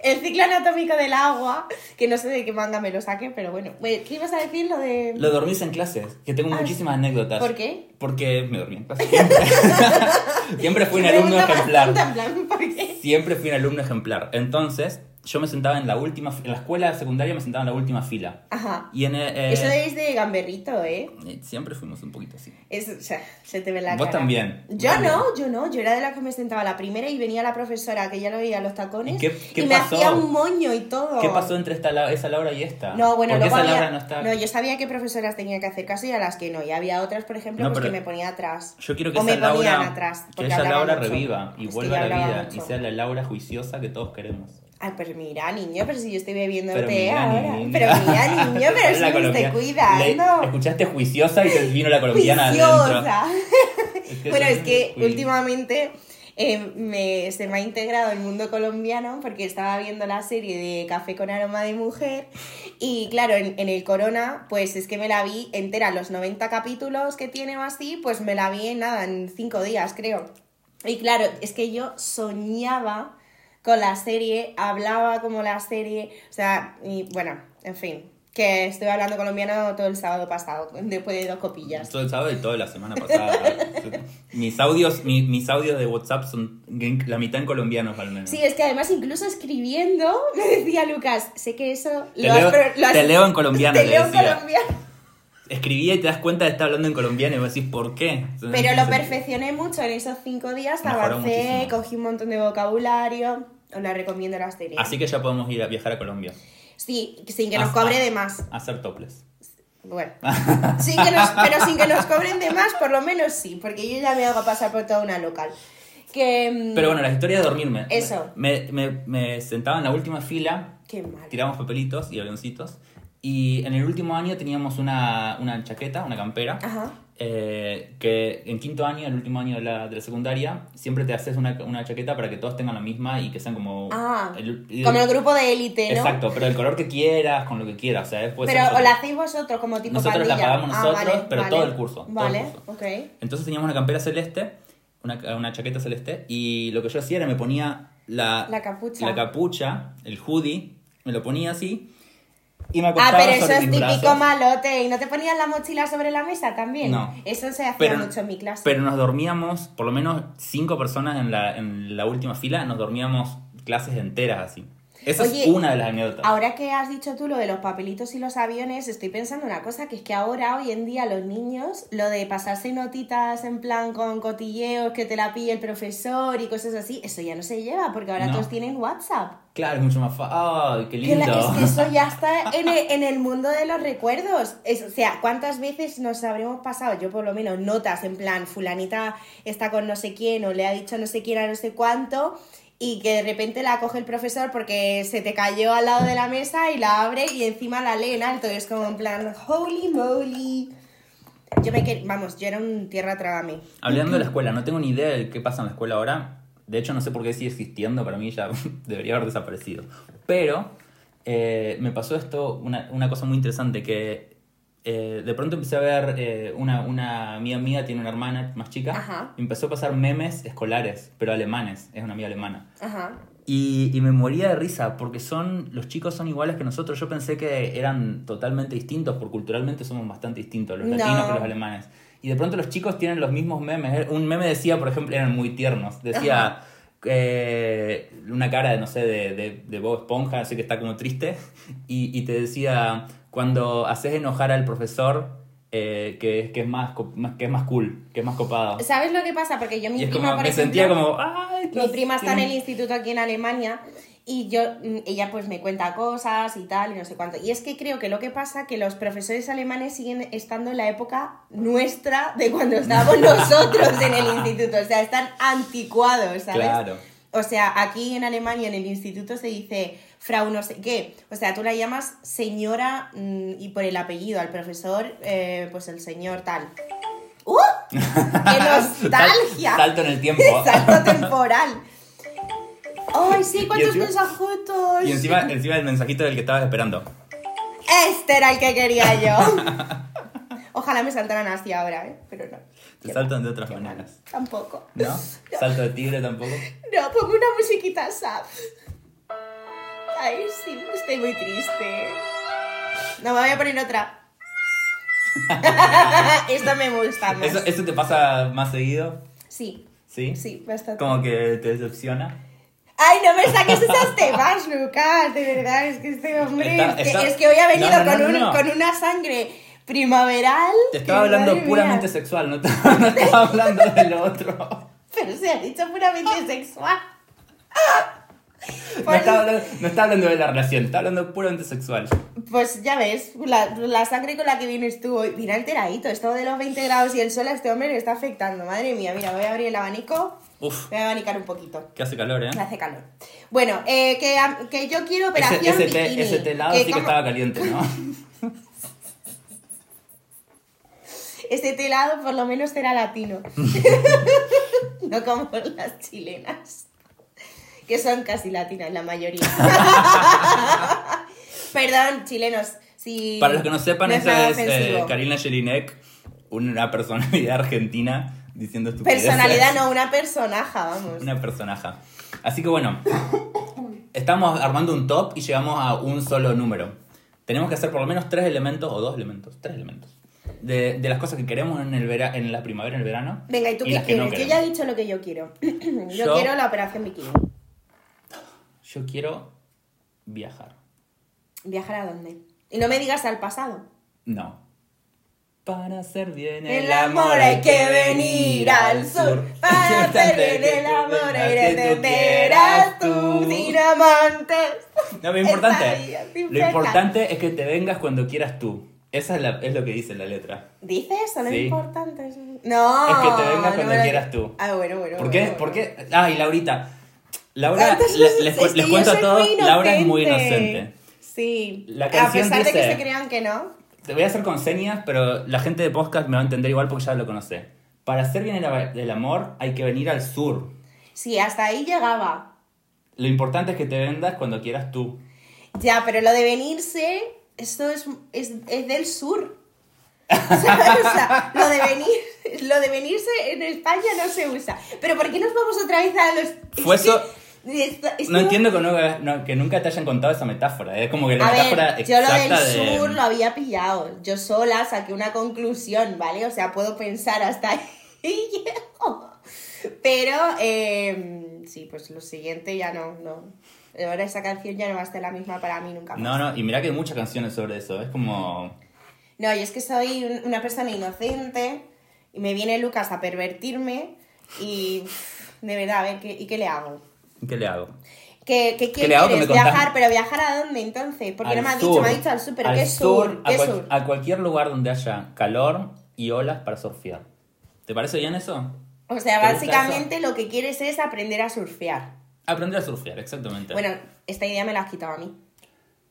El ciclo anatómico del agua, que no sé de qué manga me lo saque, pero bueno. ¿Qué ibas a decir? Lo de... Lo de dormirse en clases, que tengo Ah, muchísimas anécdotas. ¿Por qué? Porque me dormí en clase. Siempre, fui un alumno ejemplar. plan, ¿por qué? Siempre fui un alumno ejemplar. Entonces, yo me sentaba en la última. En la escuela secundaria me sentaba en la última fila. Ajá. Y en. eh, Eso es de gamberrito, ¿eh? eh, Siempre fuimos un poquito así. Es, o sea, se te ve la Vos cara. también. Yo también. no, yo no. Yo era de la que me sentaba la primera y venía la profesora, que ya lo veía los tacones. ¿Y qué- qué y me hacía un moño y todo. ¿Qué pasó entre esta, esa Laura y esta? No, bueno, luego esa había... Laura no está. No, yo sabía qué profesoras tenía que hacer caso y a las que no. Y había otras, por ejemplo, No, pues que me ponía atrás. Yo quiero que o esa me Laura. atrás. que porque esa hablaba Laura mucho. reviva y vuelva a la vida y sea la Laura juiciosa que todos queremos. Ay, pero mira, niño, pero si yo estoy bebiendo Pero té mira, ahora. niña. Pero mira, niño, pero si me estoy cuidando. Le- escuchaste juiciosa y te vino la colombiana. Juiciosa. Es que bueno, es que muy- últimamente eh, me, se me ha integrado el mundo colombiano porque estaba viendo la serie de Café con aroma de mujer y claro, en, en el Corona, pues es que me la vi entera, los 90 capítulos que tiene o así, pues me la vi en nada, en 5 días creo. Y claro, es que yo soñaba con la serie, hablaba como la serie, o sea, y bueno, en fin, que estoy hablando colombiano todo el sábado pasado, después de dos copillas. Todo el sábado y toda la semana pasada. mis audios, mi- mis audios de WhatsApp son la mitad en colombianos al menos. Sí, es que además incluso escribiendo, me decía Lucas, sé que eso Te lo has leo- pro- lo has- te leo en colombiano, Te le leo en colombiano. Escribía y te das cuenta de estar hablando en colombiano y vos decís, ¿por qué? Entonces, Pero lo perfeccioné mucho en esos cinco días, avancé, cogí un montón de vocabulario, os la recomiendo la serie. Así que ya podemos ir a viajar a Colombia. Sí, sin que nos A- cobre a- de más. A hacer toples. Bueno, sin que nos, pero sin que nos cobren de más, por lo menos sí, porque yo ya me hago pasar por toda una local. Que... mm, Pero bueno, la historia de dormirme. Eso. Me, me, me sentaba en la última fila, Qué mal. tiramos papelitos y avioncitos. Y en el último año teníamos una, una chaqueta, una campera. Ajá. eh, que en quinto año, el último año de la, de la secundaria, siempre te haces una, una chaqueta para que todos tengan la misma y que sean como... Ah, el- el- como el grupo de élite, ¿no? Exacto, pero el color que quieras, con lo que quieras. O sea, puede Pero ser- o la hacéis vosotros como tipo Nosotros la pandilla. pagamos Ah, nosotros, vale, pero vale. todo el curso, todo el Vale, curso. ok. Entonces teníamos una campera celeste, una, una chaqueta celeste, y lo que yo hacía era me ponía la, La capucha. la capucha, el hoodie, me lo ponía así, y me Ah, pero eso es típico brazos. malote. ¿Y no te ponías la mochila sobre la mesa también? No. Eso se hacía Pero, mucho en mi clase. pero nos dormíamos, por lo menos cinco personas en la, en la última fila, nos dormíamos clases enteras así. Esa Oye, es una de las anécdotas. Ahora que has dicho tú lo de los papelitos y los aviones, estoy pensando una cosa, que es que ahora, hoy en día, los niños, lo de pasarse notitas en plan con cotilleos, que te la pille el profesor y cosas así, eso ya no se lleva, porque ahora No. todos tienen WhatsApp. Claro, es mucho más fácil. ¡Ay, qué Que lindo! la- es que eso ya está en el, en el mundo de los recuerdos. Es- o sea, ¿cuántas veces nos habremos pasado, yo por lo menos, notas en plan, fulanita está con no sé quién o le ha dicho no sé quién a no sé cuánto y que de repente la coge el profesor porque se te cayó al lado de la mesa y la abre y encima la lee en alto. Y es como en plan, holy moly. Yo me quer- vamos, yo era un tierra trágame. Hablando de la escuela, no tengo ni idea de qué pasa en la escuela ahora. De hecho, no sé por qué sigue existiendo. Para mí ya debería haber desaparecido. Pero eh, me pasó esto, una, una cosa muy interesante, que eh, de pronto empecé a ver, eh, una, una amiga mía tiene una hermana más chica, Ajá. y empezó a pasar memes escolares, pero alemanes, es una amiga alemana. Ajá. Y, y me moría de risa porque son los chicos son iguales que nosotros. Yo pensé que eran totalmente distintos, porque culturalmente somos bastante distintos los No. latinos que los alemanes. Y de pronto los chicos tienen los mismos memes. Un meme decía, por ejemplo, eran muy tiernos. Decía eh, una cara de, no sé, de, de, de Bob Esponja, así que está como triste. Y, y te decía, cuando haces enojar al profesor, eh, que, que, es más, que es más cool, que es más copado. ¿Sabes lo que pasa? Porque yo, mi Y prima, como, por me ejemplo, sentía como, ay, Mi prima está en el instituto aquí en Alemania y yo, mm, ella pues me cuenta cosas y tal y no sé cuánto. Y es que creo que lo que pasa que los profesores alemanes siguen estando en la época nuestra de cuando estábamos nosotros en el instituto. O sea, están anticuados, ¿sabes? Claro. O sea, aquí en Alemania en el instituto se dice Frau no sé qué. O sea, tú la llamas señora mm, y por el apellido al profesor, eh, pues el señor tal. ¡Uh! ¡Qué nostalgia! Sal- salto en el tiempo. Salto temporal. ¡Ay, sí! ¿Cuántos mensajitos? Y encima, encima el mensajito del que estabas esperando. Este era el que quería yo. Ojalá me saltaran así ahora, ¿eh? Pero no. Te Qué saltan mal, de otras mal. maneras. Tampoco. ¿No? Salto de tigre tampoco. No, pongo una musiquita sad. Ay, sí, estoy muy triste. No, me voy a poner otra. Esta me gusta más. ¿Eso, ¿Eso te pasa más seguido? Sí, ¿Sí? sí, bastante. Como que te decepciona. Ay, no me saques esos temas, Lucas, de verdad, es que este hombre, Está- es, que, está- es que hoy ha venido No, no, no, con, no, con una sangre primaveral. Te estaba hablando puramente sexual, no, te- no estaba hablando de lo otro. Pero se ha dicho puramente sexual. No estaba, hablando, no estaba hablando de la relación, estaba hablando puramente sexual. pues ya ves, la, la sangre con la que vienes tú hoy, mira alteradito, esto de los 20 grados y el sol a este hombre le está afectando, madre mía, mira, voy a abrir el abanico, Uf, voy a abanicar un poquito. que hace calor, ¿eh? Me hace calor. Bueno, eh, que, que yo quiero operación ese, té- bikini. ese telado que sí que estaba caliente, ¿no? Este telado por lo menos será latino. no como las chilenas. Que son casi latinas la mayoría. Perdón, chilenos. Si Para los que no sepan, no es esa es eh. Karina Jelinek, una personalidad argentina diciendo estupideces. Personalidad no, una personaja, vamos. Una personaja. Así que bueno, estamos armando un top y llegamos a un solo número. Tenemos que hacer por lo menos tres elementos, o dos elementos, tres elementos, de, de las cosas que queremos en, el vera- en la primavera, en el verano. Venga, ¿y tú qué las que no quieres? yo ya he dicho lo que yo quiero. yo, Yo- quiero la operación bikini. Yo quiero viajar. ¿Viajar a dónde? Y no me digas al pasado. No. Para hacer bien El amor hay que venir al sur. Para hacer bien el amor hay que entender tú sin amantes. No, lo importante, lo importante es que te vengas cuando quieras tú. Esa es, la- es lo que dice la letra. ¿Dice eso? ¿No es importante? No. Es que te vengas cuando quieras tú. Ah, bueno, bueno. ¿Por bueno, qué? bueno. ¿Por qué? Ah, y Laurita. Laura, les, Es les que cuento a todos, Laura es muy inocente. Sí. La a pesar de que dice- se crean que no. Te voy a hacer con señas, pero la gente de podcast me va a entender igual porque ya lo conoce. Para hacer bien el, el amor hay que venir al sur. Sí, hasta ahí llegaba. Lo importante es que te vendas cuando quieras tú. Ya, pero lo de venirse, esto es, es, es del sur. O sea, lo de venir, lo de venirse en España no se usa. Pero ¿por qué nos vamos otra vez a los... Fue es No entiendo que, no- no- que nunca te hayan contado esa metáfora. Es como que la A metáfora ver, yo lo del exacta de... sur lo había pillado. Yo sola saqué una conclusión, ¿vale? O sea, puedo pensar hasta ahí y. Pero, eh, sí, pues lo siguiente ya no, no. Ahora esa canción ya no va a ser la misma para mí nunca más. No, no, y mira que hay muchas canciones sobre eso. Es como... No, yo es que soy un- una persona inocente y me viene Lucas a pervertirme y de verdad, a ver, ¿qué, ¿y qué le hago? ¿Qué le hago? ¿Qué, qué, qué ¿Qué le hago? Que quieres? me contás- ¿Viajar? ¿Pero viajar a dónde entonces? Porque no Al me ha sur. dicho, me ha dicho al sur, pero Al ¿qué sur? a, ¿Qué cual- sur? a cualquier lugar donde haya calor y olas para surfear. ¿Te parece bien eso? O sea, ¿Te gusta básicamente lo que quieres es aprender a surfear. Aprender a surfear, exactamente. Bueno, esta idea me la has quitado a mí.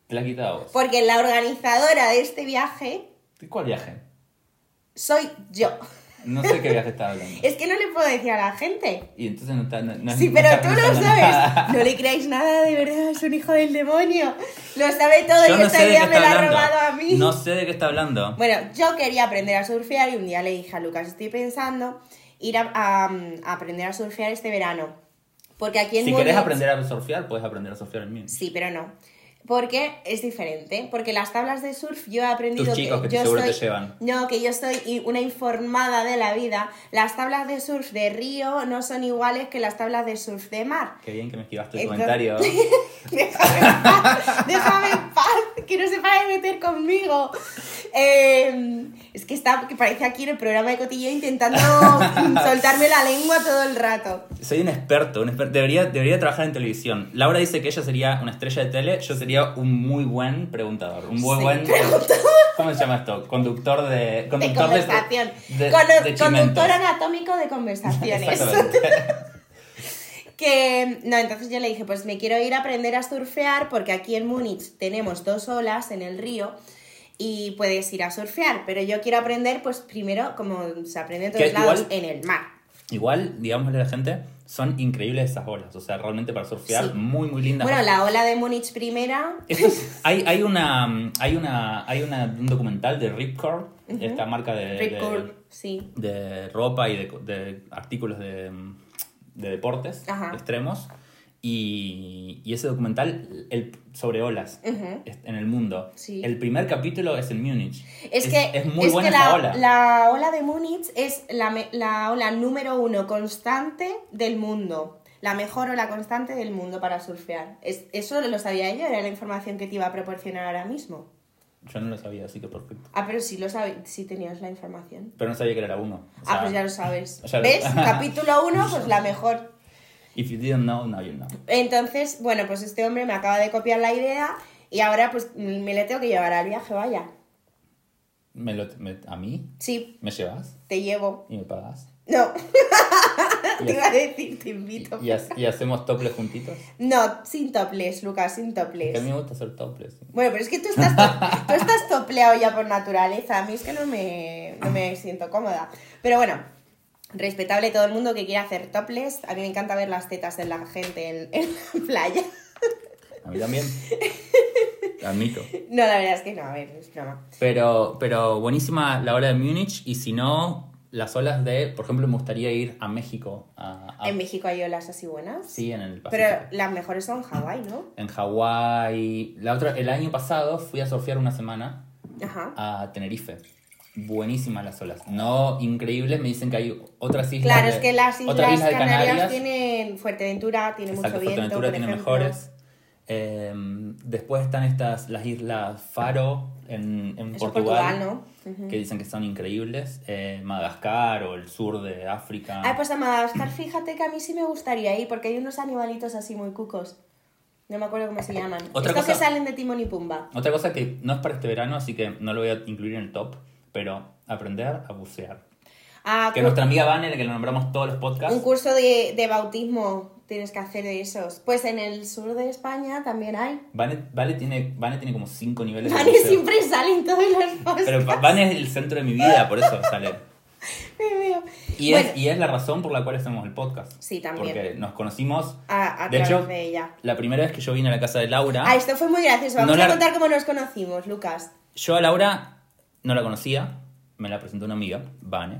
Te la he quitado a vos. Porque la organizadora de este viaje ¿De ¿Cuál viaje? soy yo. No sé qué viaje estás hablando. Es que no le puedo decir a la gente. Y entonces no está... No, no- Sí, pero tú lo sabes. nada. No le creáis nada, de verdad, es un hijo del demonio. Lo sabe todo Yo y no esta idea me la ha robado a mí. No sé de qué está hablando. Bueno, yo quería aprender a surfear y un día le dije a Lucas, estoy pensando ir a, a- a aprender a surfear este verano. Porque aquí en Si querés Múnich- aprender a surfear, puedes aprender a surfear en mí. Sí, pero no. Porque es diferente. Porque las tablas de surf yo he aprendido Tus chicos que te yo seguro soy, te llevan. No, que yo soy una informada de la vida. Las tablas de surf de río no son iguales que las tablas de surf de mar. Qué bien que me esquivaste Entonces- comentario. déjame en paz, déjame en paz, que no se de meter conmigo. Eh, Es que está, que parece aquí en el programa de cotilleo intentando soltarme la lengua todo el rato. Soy un experto, un exper- Debería, debería trabajar en televisión. Laura dice que ella sería una estrella de tele, yo sería un muy buen preguntador. Un muy Sí, buen. ¿Cómo se llama esto? Conductor de. De Conductor conversación. de- de conductor anatómico de conversaciones. Que no, entonces yo le dije, pues me quiero ir a aprender a surfear porque aquí en Múnich tenemos dos olas en el río y puedes ir a surfear, pero yo quiero aprender pues primero como se aprende en todos lados igual- en el mar. Igual, digámosle a la gente, son increíbles esas olas. O sea, realmente para surfear, Sí. muy, muy lindas. Bueno, la ola de Múnich primera, Esto es- hay, hay una hay una hay una, un documental de Ripcord, esta marca de, de- Curl, sí. de ropa y de, de artículos de, de deportes Ajá. extremos. Y, y ese documental el, sobre olas en el mundo. Sí. El primer capítulo es en Múnich. Es, que, es muy es buena que esa la, ola. la ola de Múnich es la, la ola número uno constante del mundo. La mejor ola constante del mundo para surfear. Es, eso lo sabía yo, era la información que te iba a proporcionar ahora mismo. Yo no lo sabía, así que perfecto. Ah, pero sí lo sabes, sí tenías la información. Pero no sabía que era uno. O ah, pues ya lo sabes. ¿Ves? Capítulo uno, pues la mejor. If you didn't know, now you know. Entonces, bueno, pues este hombre me acaba de copiar la idea y ahora pues me le tengo que llevar al viaje, vaya. ¿Me lo- me- ¿A mí? Sí, ¿Me llevas? te llevo. ¿Y me pagas? No, ¿Y, te iba a decir, te invito. y ha- y hacemos toples juntitos? No, sin toples, Lucas, sin Que a toples. mí me gusta hacer toples. Bueno, pero es que tú estás, tú estás topleado ya por naturaleza. A mí es que no me, no me siento cómoda. Pero bueno, respetable todo el mundo que quiera hacer toples. A mí me encanta ver las tetas de la gente en, en la playa. A mí también. Admito. No, la verdad es que no, a ver, es broma. Pero, pero buenísima la ola de Múnich y si no, las olas de, por ejemplo, me gustaría ir a México. A, a- En México hay olas así buenas. Sí, en el Pacífico. Pero las mejores son Hawái, ¿no? En Hawái. La otra, el año pasado fui a surfear una semana Ajá. a Tenerife. Buenísimas las olas. No increíbles, me dicen que hay otras islas. Claro, de- es que las Islas isla de Canarias, tienen Fuerteventura, tiene mucho viento, Fuerteventura por tiene ejemplo. mejores. Eh, después están estas, las islas Faro en, en Portugal, Portugal, ¿no? Ujú. que dicen que son increíbles. Eh, Madagascar o el sur de África. Ay, pues a Madagascar, fíjate que a mí sí me gustaría ir, porque hay unos animalitos así muy cucos. No me acuerdo cómo se llaman. Otra Estos cosa- que salen de Timón y Pumba. Otra cosa que no es para este verano, así que no lo voy a incluir en el top, pero aprender a bucear. Ah, Que nuestra amiga Vane, que lo nombramos todos los podcasts, un curso de, de bautismo tienes que hacer de esos. Pues en el sur de España también hay. Vane, Vale tiene, Vane tiene como cinco niveles de Vale, buceo. siempre salen todos los posts. Pero Va- Vane es el centro de mi vida, por eso sale. Me veo. Y, Bueno, es, y es la razón por la cual hacemos el podcast. Sí, también. Porque nos conocimos. a, a de hecho, de ella. la primera vez que yo vine a la casa de Laura, Ah, esto fue muy gracioso. Vamos No a la- contar cómo nos conocimos, Lucas. yo a Laura no la conocía, me la presentó una amiga, Vane,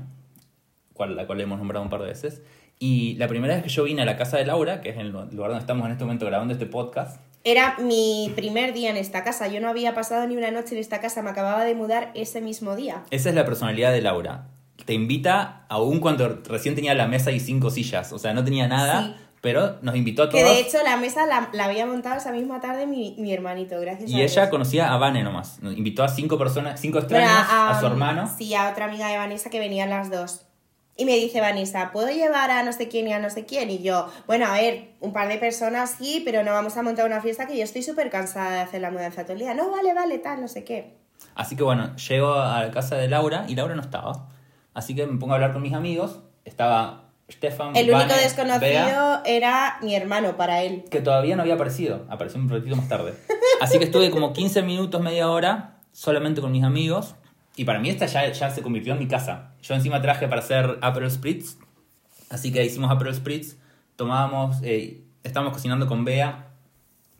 cual, la cual le hemos nombrado un par de veces. Y la primera vez que yo vine a la casa de Laura, que es el lugar donde estamos en este momento grabando este podcast, Era mi primer día en esta casa. Yo no había pasado ni una noche en esta casa. Me acababa de mudar ese mismo día. esa es la personalidad de Laura. Te invita, aún cuando recién tenía la mesa y cinco sillas, o sea, no tenía nada, Sí. Pero nos invitó a todos. Que de hecho la mesa la, la había montado esa misma tarde mi, mi hermanito, gracias a Y Dios. ella conocía a Vane nomás. Nos invitó a cinco personas, cinco Bueno, extraños, a, su hermano. Sí, a otra amiga de Vanessa que venían las dos. Y me dice Vanessa, ¿puedo llevar a no sé quién y a no sé quién? Y yo, bueno, a ver, un par de personas sí, pero no vamos a montar una fiesta que yo estoy súper cansada de hacer la mudanza todo el día. No, vale, vale, tal, no sé qué. Así que bueno, llego a la casa de Laura y Laura no estaba. Así que me pongo a hablar con mis amigos. Estaba Stefan, El único Bea, desconocido era mi hermano para él. que todavía no había aparecido. Apareció un ratito más tarde. Así que estuve como 15 minutos, media hora, solamente con mis amigos. Y para mí esta ya, ya se convirtió en mi casa. Yo encima traje para hacer Aperol Spritz. Así que hicimos Aperol Spritz. Tomábamos, eh, estábamos cocinando con Bea.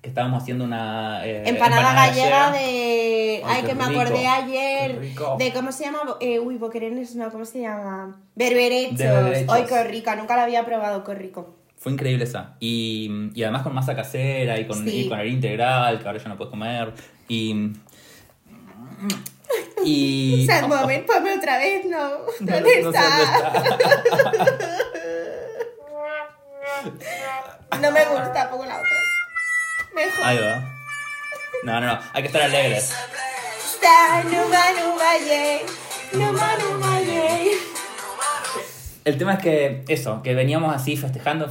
Que estábamos haciendo una... eh, Empanada gallega gallega. de... Ay, que me rico, acordé ayer. De cómo se llama... Eh, uy, boquerones, no, ¿cómo se llama? Berberechos. Ay, qué rica, nunca la había probado, qué rico. Fue increíble esa. Y, y además con masa casera y con, Sí. y con harina integral, que ahora ya no puedes comer. Y. Y. O sea, un momento, ponme otra vez, no. No, ¿Dónde no sé está? dónde está. No me gusta, pongo la otra. Mejor. Ahí va. No, no, no. Hay que estar alegres. El tema es que eso, que veníamos así festejando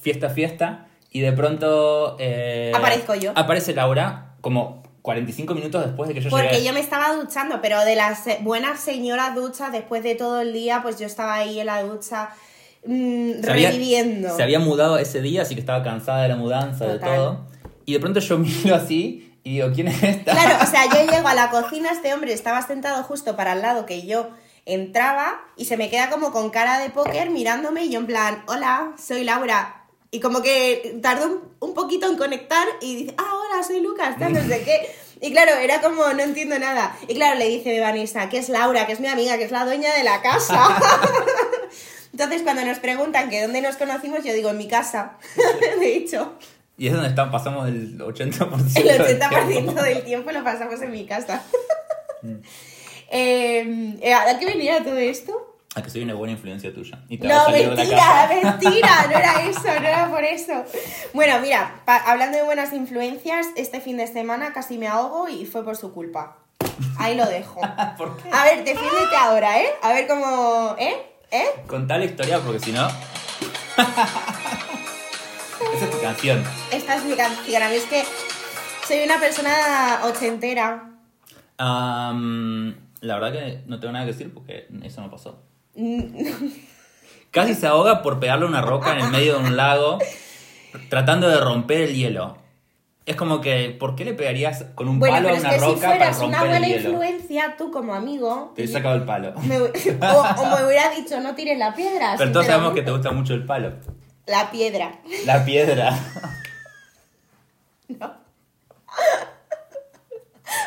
fiesta a fiesta y de pronto... eh, Aparezco yo. Aparece Laura como 45 minutos después de que yo Porque llegué. yo me estaba duchando, pero de las eh, buenas señoras duchas, después de todo el día, pues yo estaba ahí en la ducha mm, se había, reviviendo. se había mudado ese día, así que estaba cansada de la mudanza, de todo. Y de pronto yo miro así y digo, ¿quién es esta? Claro, o sea, yo llego a la cocina, este hombre estaba sentado justo para el lado que yo entraba y se me queda como con cara de póker mirándome y yo en plan, hola, soy Laura. Y como que tardó un, un poquito en conectar y dice, ah, hola, soy Lucas, tal, no sé qué. Y claro, era como, no entiendo nada. Y claro, le dice Vanessa, que es Laura, que es mi amiga, que es la dueña de la casa. Entonces, cuando nos preguntan que dónde nos conocimos, yo digo, en mi casa. De hecho, Y es donde están, pasamos el 80% el del 80% tiempo. del tiempo lo pasamos en mi casa. Eh, eh, ¿A qué venía todo esto? A que soy una buena influencia tuya. Y te No, mentira, mentira, no era eso, no era por eso. Bueno, mira, hablando de buenas influencias, este fin de semana casi me ahogo y fue por su culpa. Ahí lo dejo. ¿Por qué? A ver, defiéndete ahora, ¿eh? A ver cómo... ¿Eh? ¿Eh? Contá la historia porque si no... Canción. Esta es mi canción. A mí es que soy una persona ochentera. Am, la verdad que no tengo nada que decir porque eso no pasó. Casi se ahoga por pegarle una roca en el medio de un lago tratando de romper el hielo. Es como que, ¿por qué le pegarías con un Bueno, palo a pero es una que si roca para fueras romper una buena el hielo? influencia, tú como amigo... Te he sacado el palo. me- o, o me hubiera dicho, no tires la piedra. Pero todos sabemos que te gusta mucho el palo. La piedra. La piedra.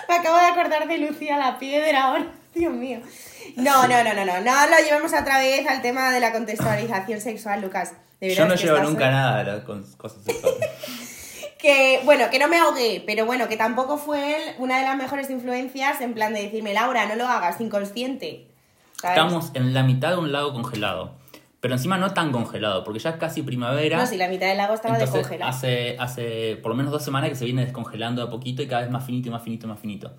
Me acabo de acordar de Lucía la piedra ahora. Dios mío. No, no, no, no, no. No lo llevamos otra vez al tema de la contextualización sexual, Lucas. De Yo no llevo nunca nada de las cos- cosas sexuales. Que, bueno, que no me ahogué, pero bueno, que tampoco fue él una de las mejores influencias en plan de decirme, Laura, no lo hagas, inconsciente. ¿Sabes? Estamos en la mitad de un lago congelado. Pero encima no tan congelado, porque ya es casi primavera. No, si la mitad del lago estaba Entonces, descongelada. hace, hace por lo menos dos semanas que se viene descongelando a poquito y cada vez más finito y más finito y más finito.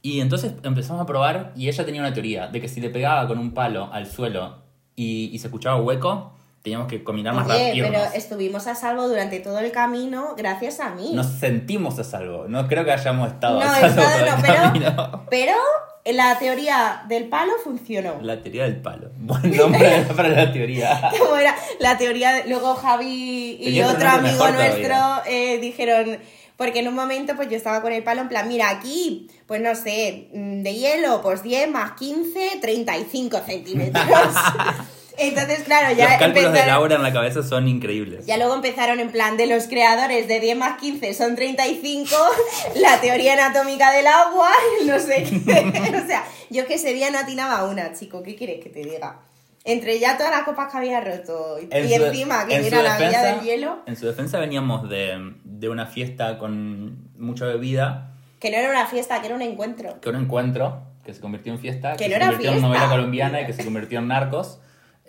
Y entonces empezamos a probar y ella tenía una teoría de que si le pegaba con un palo al suelo y, y se escuchaba hueco, teníamos que combinar más rápido. pero estuvimos a salvo durante todo el camino gracias a mí. Nos sentimos a salvo. No creo que hayamos estado No, a salvo estado todo el no, pero, camino. pero la teoría del palo funcionó. La teoría del palo. Buen nombre para la teoría. Como era la teoría, de- luego Javi y Tenía otro amigo nuestro eh, dijeron, porque en un momento pues yo estaba con el palo en plan, mira aquí, pues no sé, mm, de hielo, pues 10 más 15, 35 centímetros. Entonces, claro, ya Los cálculos de empezaron- Laura en la cabeza son increíbles. Ya luego empezaron en plan de los creadores de 10 más 15 son 35, la teoría anatómica del agua, no sé qué. O sea, yo que ese día no atinaba una, chico, ¿qué quieres que te diga? Entre ya todas las copas que había roto y, En y su- encima que en era la vida defensa- del hielo, En su defensa veníamos de, de una fiesta con mucha bebida, que no era una fiesta, que era un encuentro. que un encuentro, que se convirtió en fiesta, Que que, no se era convirtió en fiesta. novela colombiana y que se convirtió en narcos.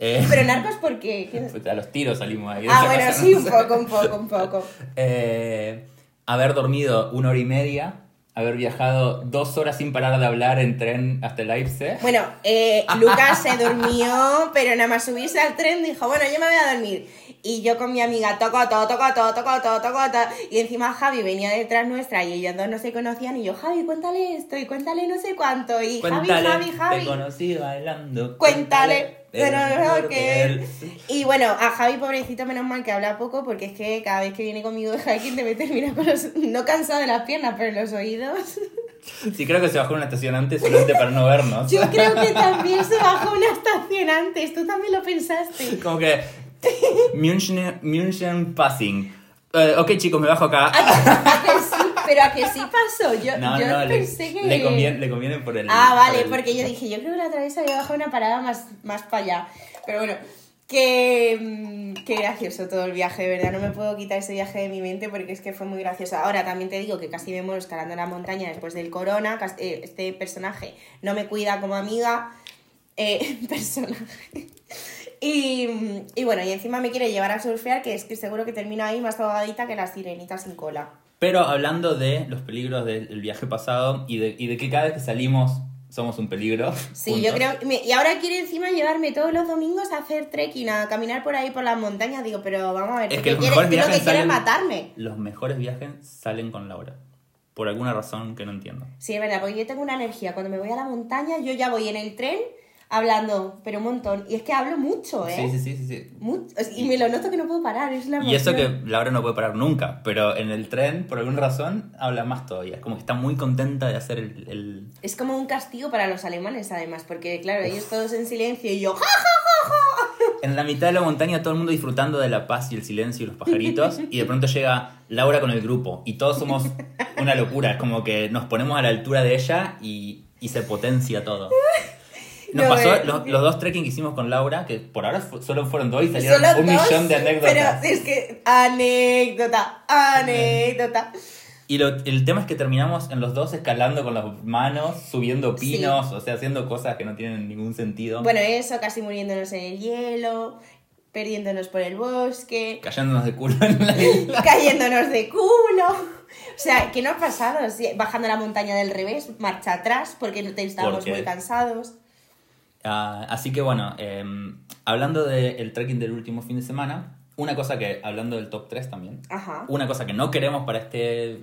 Eh, Pero narcos, ¿por qué? ¿Qué- a los tiros salimos ahí. Ah, bueno, casa, sí, un poco, un poco, un poco. Eh, haber dormido una hora y media, haber viajado dos horas sin parar de hablar en tren hasta Leipzig. Bueno, eh, Lucas se durmió, pero nada más subirse al tren dijo, bueno, yo me voy a dormir. Y yo con mi amiga, toco, todo, toco, todo, toco, todo, toco, todo. Y encima Javi venía detrás nuestra y ellos dos no se conocían. Y yo, Javi, cuéntale esto y cuéntale no sé cuánto. Y Cuéntale, Javi, Javi, te Javi. conocí bailando. Cuéntale, pero no que. Y bueno, a Javi, pobrecito, menos mal que habla poco, porque es que cada vez que viene conmigo de hiking debe terminar con los. No cansado de las piernas, pero los oídos. Sí, creo que se bajó una estación antes solamente para no vernos. Yo creo que también se bajó una estación antes. Tú también lo pensaste. Como que. München, München Passing. Eh, ok, chicos, me bajo acá. ¿A que sí? Pero a que sí pasó. Yo, No, yo no, le, pensé que. le, conviene, le conviene por el. Ah, vale, por el- porque yo dije, yo creo que la otra vez había bajado una parada más, más para allá. Pero bueno, que, mm, que gracioso todo el viaje, de verdad. No me puedo quitar ese viaje de mi mente porque es que fue muy gracioso. Ahora también te digo que casi me muero escalando la montaña después del corona. cas- eh, Este personaje no me cuida como amiga. Eh, personaje. Y, y bueno, y encima me quiere llevar a surfear, que es que seguro que termino ahí más ahogadita que la sirenita sin cola. Pero hablando de los peligros del, viaje pasado y de, y de que cada vez que salimos somos un peligro. Sí, juntos. yo creo. me- y ahora quiere encima llevarme todos los domingos a hacer trekking, a caminar por ahí por las montañas. Digo, pero vamos a ver, Es ¿tú que los quieres? mejores ¿Tú lo que viajes quieres salen- matarme? Los mejores viajes salen con Laura. Por alguna razón que no entiendo. Sí, es verdad, porque yo tengo una energía. Cuando me voy a la montaña, yo ya voy en el tren hablando, pero un montón. Y es que hablo mucho, ¿eh? Sí, sí, sí, sí. Mucho. Y me lo noto que no puedo parar, es la Y eso que emoción. Laura no puede parar nunca, pero en el tren, por alguna razón, habla más todavía. Es como que está muy contenta de hacer el... el- Es como un castigo para los alemanes, además, porque, claro, ellos todos en silencio y yo, ¡ja, ja, ja, ja! En la mitad de la montaña todo el mundo disfrutando de la paz y el silencio y los pajaritos, y de pronto llega Laura con el grupo, y todos somos una locura, es como que nos ponemos a la altura de ella y, y se potencia todo. Nos No, pasó eh. los, los dos trekking que hicimos con Laura, que por ahora solo fueron dos y salieron un dos, millón de anécdotas. Pero es que, anécdota, anécdota. Y lo- el tema es que terminamos en los dos escalando con las manos, subiendo Sí. pinos, o sea, haciendo cosas que no tienen ningún sentido. Bueno, eso, casi muriéndonos en el hielo, perdiéndonos por el bosque, Cayéndonos de culo en la isla. cayéndonos de culo. O sea, ¿qué nos ha pasado? Sí, Bajando la montaña del revés, marcha atrás, porque estábamos Porque- muy cansados. Ah, así que bueno, eh, hablando del trekking del último fin de semana, una cosa que, hablando del top 3 también, Ajá. una cosa que no queremos para este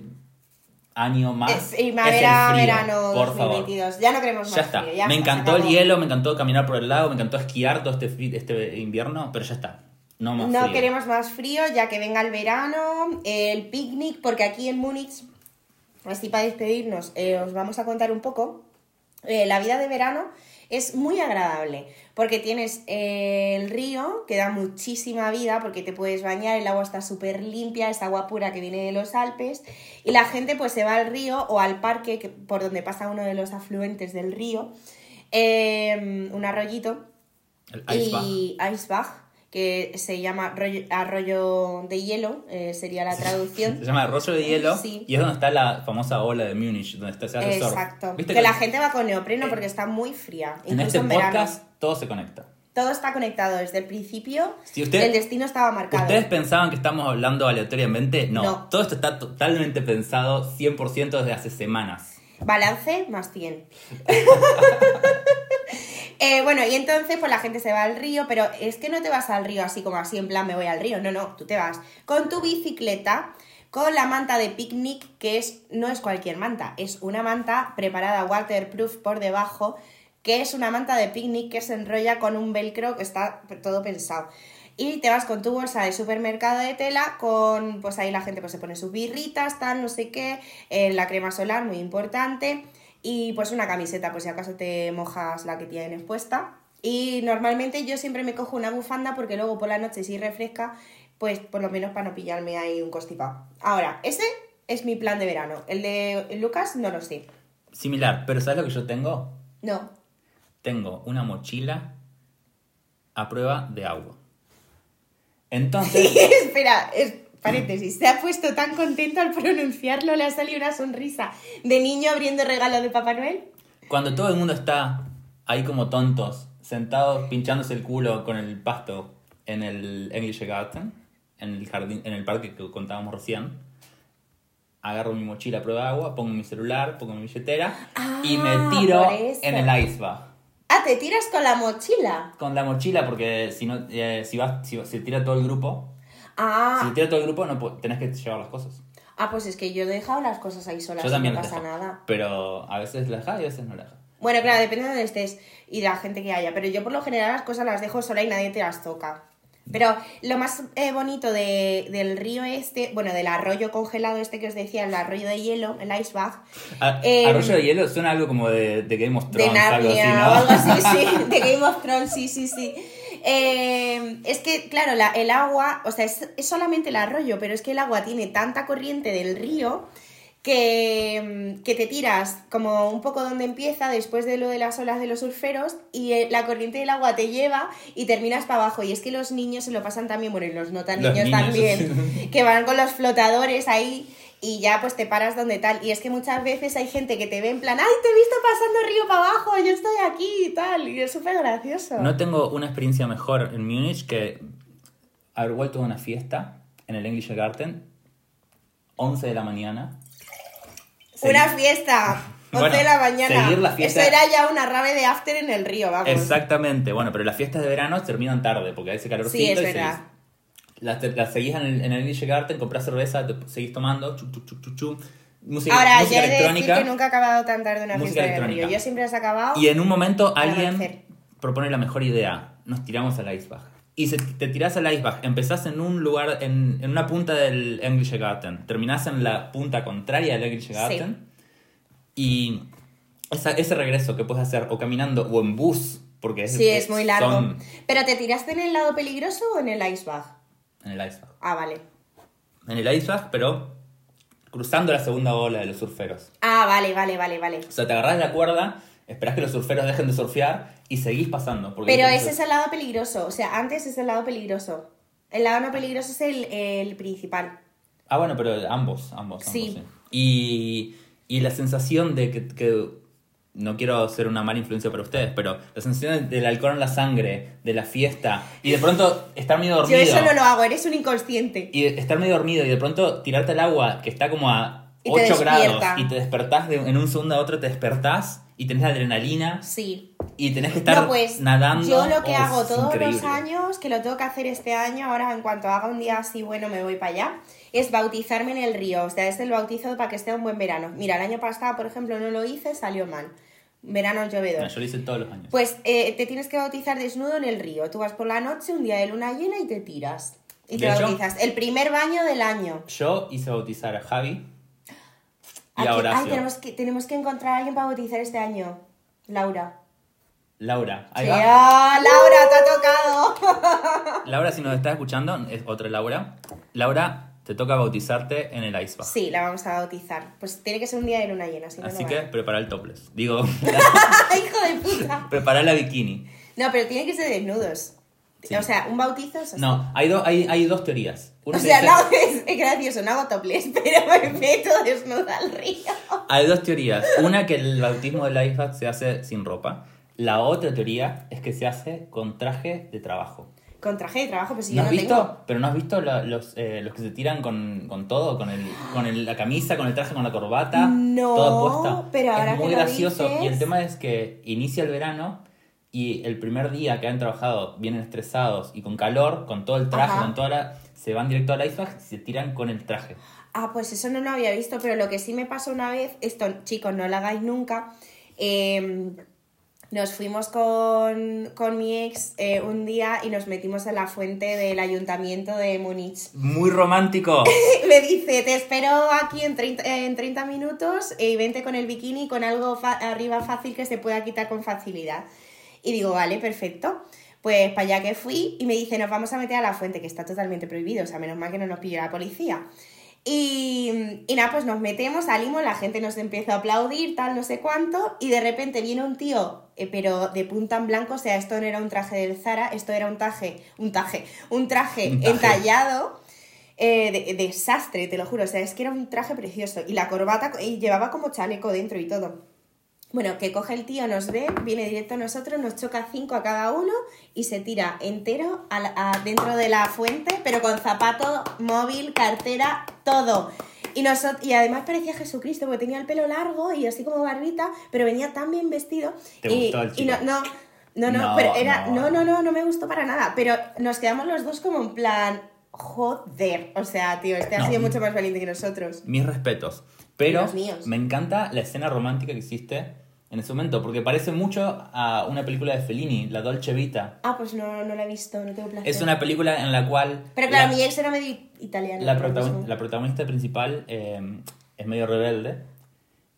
año más Es primavera, es el frío, verano por favor. 2022. Ya no queremos más Ya está. frío, ya me encantó el hielo, me encantó caminar por el lago, me encantó esquiar todo este, este invierno, pero ya está. No más No frío. queremos más frío, ya que venga el verano, el picnic, porque aquí en Múnich, así para despedirnos, eh, os vamos a contar un poco. Eh, la vida de verano es muy agradable, porque tienes eh, el río, que da muchísima vida, porque te puedes bañar, el agua está súper limpia, es agua pura que viene de los Alpes, y la gente pues se va al río o al parque, que- por donde pasa uno de los afluentes del río, eh, un arroyito, El Eisbach. y Eisbach, que se llama arroyo de hielo, eh, sería la traducción. Se llama Arroyo de Hielo Sí. y es donde está la famosa ola de Múnich, donde está, se hace surf. Exacto. ¿Viste Que la gente va con neopreno porque está muy fría. En este en verano. podcast todo se conecta. Todo está conectado desde el principio. Si usted- el destino estaba marcado. ¿Ustedes pensaban que estamos hablando aleatoriamente? No. No. Todo esto está totalmente pensado 100% desde hace semanas. Balance más 100. Eh, bueno, y entonces pues la gente se va al río, pero es que no te vas al río así como así, en plan me voy al río, no, no, tú te vas con tu bicicleta, con la manta de picnic, que es no es cualquier manta, es una manta preparada waterproof por debajo, que es una manta de picnic que se enrolla con un velcro que está todo pensado. Y te vas con tu bolsa de supermercado de tela, con, pues ahí la gente pues se pone sus birritas, tal, no sé qué, eh, la crema solar, muy importante, y pues una camiseta, pues si acaso te mojas la que tienes puesta. Y normalmente yo siempre me cojo una bufanda porque luego por la noche si refresca, pues por lo menos para no pillarme ahí un constipado. Ahora, ese es mi plan de verano. El de Lucas no lo sé. Similar, pero ¿sabes lo que yo tengo? No. Tengo una mochila a prueba de agua. Entonces, Espera, es, paréntesis. Se ha puesto tan contento al pronunciarlo, le ha salido una sonrisa de niño abriendo regalo de Papá Noel. cuando todo el mundo está ahí como tontos, sentados pinchándose el culo con el pasto en el Englische Garten, en el jardín, en el parque que contábamos recién, agarro mi mochila a prueba de agua, pongo mi celular, pongo mi billetera y me Ah, tiro en el Eisbach. Ah, te tiras con la mochila. Con la mochila, porque si no, eh, si vas, si se tira todo el grupo, Ah, se tira todo el grupo, no tenés que llevar las cosas. ah, pues es que yo he dejado las cosas ahí solas Yo también no las pasa dejo, nada. Pero a veces la dejas y a veces no la dejas. Bueno, claro, depende de donde estés y de la gente que haya. Pero yo por lo general las cosas las dejo sola y nadie te las toca. Pero lo más eh, bonito de- del río este, bueno, del arroyo congelado este que os decía, el arroyo de hielo, el Eisbach, A- Eh, Arroyo de hielo suena algo como de, de Game of de Thrones, algo así, Narnia ¿no? o algo así, sí, de Game of Thrones, sí, sí, sí. Eh, es que, claro, la- el agua, o sea, es, es solamente el arroyo, pero es que el agua tiene tanta corriente del río que, mm, que te tiras como un poco donde empieza, después de lo de las olas de los surferos, y eh, la corriente del agua te lleva y terminas para abajo. Y es que los niños se lo pasan también, bueno, y los no tan Los niños, niños, también, que van con los flotadores ahí y ya pues te paras donde tal. Y es que muchas veces hay gente que te ve en plan, ay, te he visto pasando río para abajo, yo estoy aquí y tal. Y es súper gracioso. No tengo una experiencia mejor en Múnich que haber vuelto a una fiesta en el English Garden, 11 de la mañana. Una Segui- fiesta. 11 de la mañana. seguir la fiesta. Eso era ya una rave de after en el río, vamos. Exactamente, bueno, pero las fiestas de verano terminan tarde porque hay ese calorcito. Sí, es y verdad. Te- las seguís en el, en el English Garden, compras cerveza, te seguís tomando, chu, chu, chu, chu. Música, Ahora, música yo he de decir electrónica. que nunca he acabado tan tarde una Música fiesta río. Yo siempre las he acabado. Y en un momento Al alguien amanecer. propone la mejor idea. Nos tiramos al Icebag. Y se- te tirás al Icebag. Empezás en un lugar, en, en una punta del English Garden. Terminás en la punta contraria del English Garden. Y esa- ese regreso que puedes hacer o caminando o en bus. Porque es, Sí, es muy largo. son ¿Pero te tiraste en el lado peligroso o en el icebag? En el Icebag. Ah, vale. En el Icebag, pero cruzando la segunda ola de los surferos. Ah, vale, vale, vale, vale. O sea, te agarrás de la cuerda, esperás que los surferos dejen de surfear y seguís pasando. porque Pero ese es el lado peligroso. O sea, antes es el lado peligroso. El lado no peligroso es el, el principal. Ah, bueno, pero ambos, ambos. ambos, Sí. sí. Y, y la sensación de que, que- No quiero ser una mala influencia para ustedes, pero la sensación del alcohol en la sangre, de la fiesta, y de pronto estar medio Yo dormido. eso no lo hago, eres un inconsciente. Y estar medio dormido y de pronto tirarte al agua que está como a Y te 8 grados y te despertás de, en un segundo a otro, te despertás y tenés la adrenalina Sí. y tenés que estar No, pues nadando. yo lo que Oh, hago todos increíble. los años, que lo tengo que hacer este año, ahora en cuanto haga un día así bueno me voy para allá, es bautizarme en el río. O sea, es el bautizo para que esté un buen verano. Mira, el año pasado, por ejemplo, no lo hice, salió mal. Verano llovedor. No, yo lo hice todos los años. Pues eh, te tienes que bautizar desnudo en el río. Tú vas por la noche, un día de luna llena y te tiras. Y te De hecho- bautizas. El primer baño del año. Yo hice bautizar a Javi y Aquí-. Ay, tenemos que, tenemos que encontrar a alguien para bautizar este año. Laura. Laura, ahí Sí, va. ¡Ah, Laura, te ha tocado! Laura, si nos estás escuchando, es otra Laura. Laura, te toca bautizarte en el Icebag. Sí, la vamos a bautizar. Pues tiene que ser un día de luna llena, si no, Así no que vale. prepara el topless. Digo, ¡Hijo de puta! prepara la bikini. No, pero tiene que ser desnudos. Sí. O sea, un bautizo es así. No, hay, do- hay, hay dos teorías. Una O que sea, no, es, es gracioso, no hago topless, pero me meto desnuda al río. Hay dos teorías. Una que el bautismo del Icebag se hace sin ropa. La otra teoría es que se hace con traje de trabajo. Con traje de trabajo, pues si ¿No yo has no visto? tengo. Pero no has visto la- los, eh, los que se tiran con, con todo, con, el, con el- la camisa, con el traje, con la corbata, No, todo puesta. pero ahora es muy que gracioso. dices- Y el tema es que inicia el verano y el primer día que han trabajado vienen estresados y con calor, con todo el traje, Ajá. con toda la, se van directo al iceberg y se tiran con el traje. Ah, pues eso no lo había visto, pero lo que sí me pasó una vez, esto chicos, no lo hagáis nunca, eh, nos fuimos con, con mi ex eh, un día y nos metimos en la fuente del ayuntamiento de Múnich. Muy romántico. Me dice, te espero aquí en 30, en 30 minutos y vente con el bikini con algo fa- arriba fácil que se pueda quitar con facilidad. Y digo, vale, perfecto. Pues para allá que fui y me dice, nos vamos a meter a la fuente, que está totalmente prohibido, o sea, menos mal que no nos pilló la policía. Y, y nada, pues nos metemos, salimos, la gente nos empieza a aplaudir, tal, no sé cuánto, y de repente viene un tío, eh, pero de punta en blanco, o sea, esto no era un traje del Zara, esto era un traje, un traje, un traje Un traje. entallado, eh, de, de desastre, te lo juro, o sea, es que era un traje precioso, y la corbata, y llevaba como chaleco dentro y todo. Bueno, que coge el tío, nos ve, viene directo a nosotros, nos choca cinco a cada uno y se tira entero a la- a- dentro de la fuente, pero con zapato, móvil, cartera, todo. Y, nosot- y además parecía Jesucristo, porque tenía el pelo largo y así como barbita, pero venía tan bien vestido. ¿Te y, gustó el y chico? no, no, no, no, No, pero era, no. no, no, no, no me gustó para nada. Pero nos quedamos los dos como en plan, joder. O sea, tío, este ha No. sido mucho más valiente que nosotros. Mis respetos. Pero Los míos. me encanta la escena romántica que hiciste en ese momento, porque parece mucho a una película de Fellini, La Dolce Vita. Ah, pues no, no la he visto, no tengo placer. Es una película en la cual... Pero claro, la- mi ex era medio italiano. la, protagon- la protagonista principal eh, es medio rebelde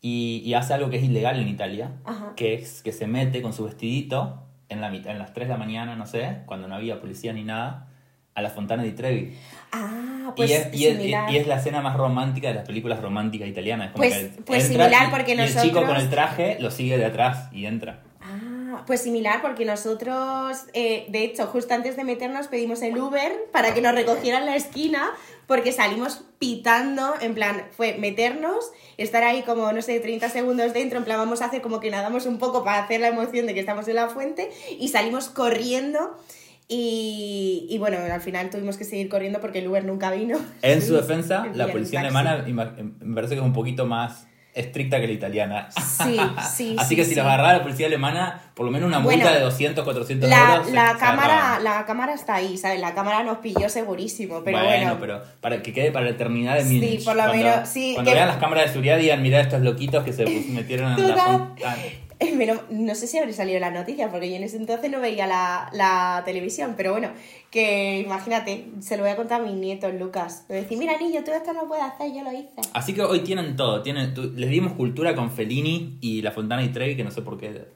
y, y hace algo que es ilegal en Italia, Ajá. que es que se mete con su vestidito en, la en las 3 de la mañana, no sé, cuando no había policía ni nada, a la Fontana di Trevi. Ah, pues y, es, y es- similar. y es la escena más romántica de las películas románticas italianas. Es como Pues- que pues similar, y- porque y el chico nosotros- con el traje lo sigue de atrás y entra. Ah, pues similar, porque nosotros, eh, de hecho, justo antes de meternos pedimos el Uber para que nos recogieran la esquina, porque salimos pitando, en plan, fue meternos, estar ahí como, no sé, 30 segundos dentro, en plan, vamos a hacer como que nadamos un poco para hacer la emoción de que estamos en la fuente, y salimos corriendo. Y, y bueno, al final tuvimos que seguir corriendo porque el Uber nunca vino. En su defensa, El la policía alemana ima- me parece que es un poquito más estricta que la italiana. Sí, sí, Así sí, que si sí. los agarraba la policía alemana, por lo menos una multa Bueno, de 200, 400 La, euros. la se cámara, la cámara está ahí, ¿sabes? La cámara nos pilló segurísimo, pero bueno, bueno. pero para que quede para la eternidad de Sí, Múnich. por lo Cuando- menos, sí, Cuando que- vean las cámaras de seguridad digan, mirá estos loquitos que se metieron en la pero no sé si habré salido la noticia, porque yo en ese entonces no veía la, la televisión, pero bueno, que imagínate, se lo voy a contar a mis nietos, Lucas. Le voy a decir, mira, niño, tú esto no puedes hacer, yo lo hice. Así que hoy tienen todo. Tienen, les dimos cultura con Fellini y La Fontana y Trevi, que no sé por qué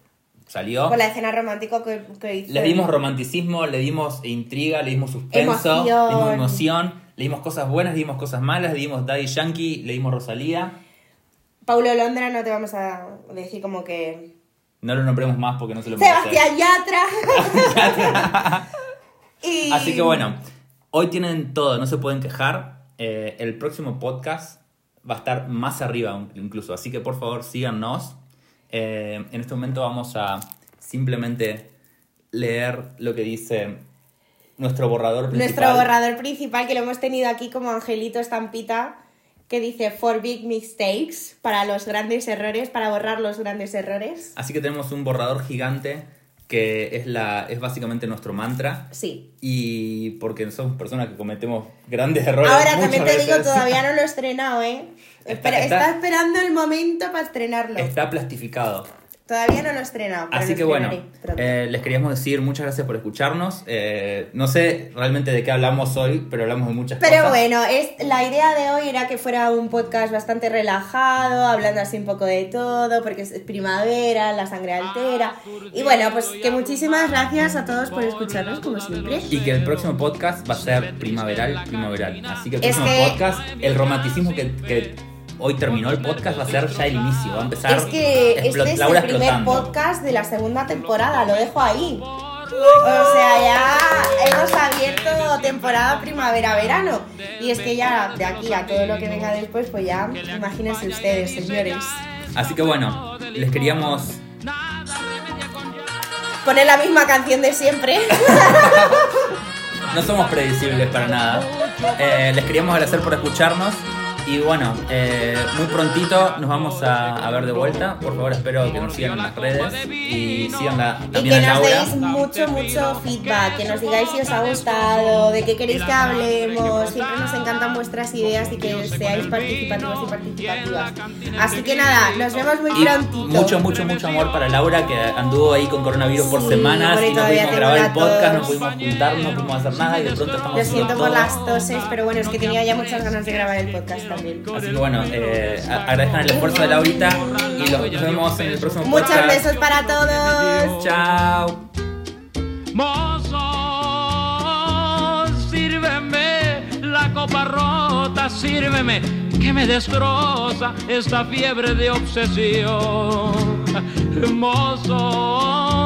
salió. Con la escena romántica que, que hizo. Les dimos romanticismo, le dimos intriga, le dimos suspenso, Emoción. le dimos emoción, le dimos cosas buenas, le dimos cosas malas, le dimos Daddy Yankee, le dimos Rosalía. Paulo Londra no te vamos a decir como que... No lo nombremos más porque no se lo merece. Sebastián Yatra. y... Así que bueno, hoy tienen todo, no se pueden quejar. Eh, el próximo podcast va a estar más arriba incluso, así que por favor síganos. Eh, en este momento vamos a simplemente leer lo que dice nuestro borrador principal. Nuestro borrador principal, que lo hemos tenido aquí como Angelito Estampita, que dice For Big Mistakes, para los grandes errores, para borrar los grandes errores. Así que tenemos un borrador gigante que es, la, es básicamente nuestro mantra. Sí. Y porque somos personas que cometemos grandes errores. Ahora también te digo, todavía no lo he estrenado, ¿eh? Está- Espera, está- está esperando el momento para estrenarlo. Está plastificado. Todavía no lo he estrenado. pero Así lo que bueno, eh, les queríamos decir muchas gracias por escucharnos. Eh, no sé realmente de qué hablamos hoy, pero hablamos de muchas Pero cosas. bueno, es, la idea de hoy era que fuera un podcast bastante relajado, hablando así un poco de todo, porque es primavera, la sangre altera. Y bueno, pues que muchísimas gracias a todos por escucharnos, como siempre. Y que el próximo podcast va a ser primaveral, primaveral. Así que el Es próximo que- podcast, el romanticismo que, que hoy terminó el podcast va a ser ya el inicio. Va a empezar Es que este es Laura el primer explotando. podcast de la segunda temporada, lo dejo ahí. O sea, ya hemos abierto temporada primavera-verano. Y es que ya de aquí a todo lo que venga después, pues ya imagínense ustedes, señores. Así que bueno, les queríamos Poner la misma canción de siempre. No somos predecibles para nada. Eh, les queríamos agradecer por escucharnos. Y bueno, eh, muy prontito nos vamos a, a ver de vuelta. Por favor, espero que nos sigan en las redes y sigan la, Y también que a nos deis mucho, mucho feedback, que nos digáis si os ha gustado, de qué queréis que hablemos. Siempre nos encantan vuestras ideas y que seáis participativos y participativas. Así que nada, nos vemos muy Y prontito. mucho, mucho, mucho amor para Laura que anduvo ahí con coronavirus por Sí, semanas y no pudimos grabar el podcast, no pudimos juntarnos, no pudimos hacer nada y de pronto estamos Lo siento por todo. las toses, pero bueno, es que tenía ya muchas ganas de grabar el podcast también. Así que bueno, eh, a- agradezcan el esfuerzo de Laurita y los- nos vemos en el próximo Muchos podcast. besos para todos. Chao. Mozo, sírveme la copa rota, sírveme que me destroza esta fiebre de obsesión. Mozo,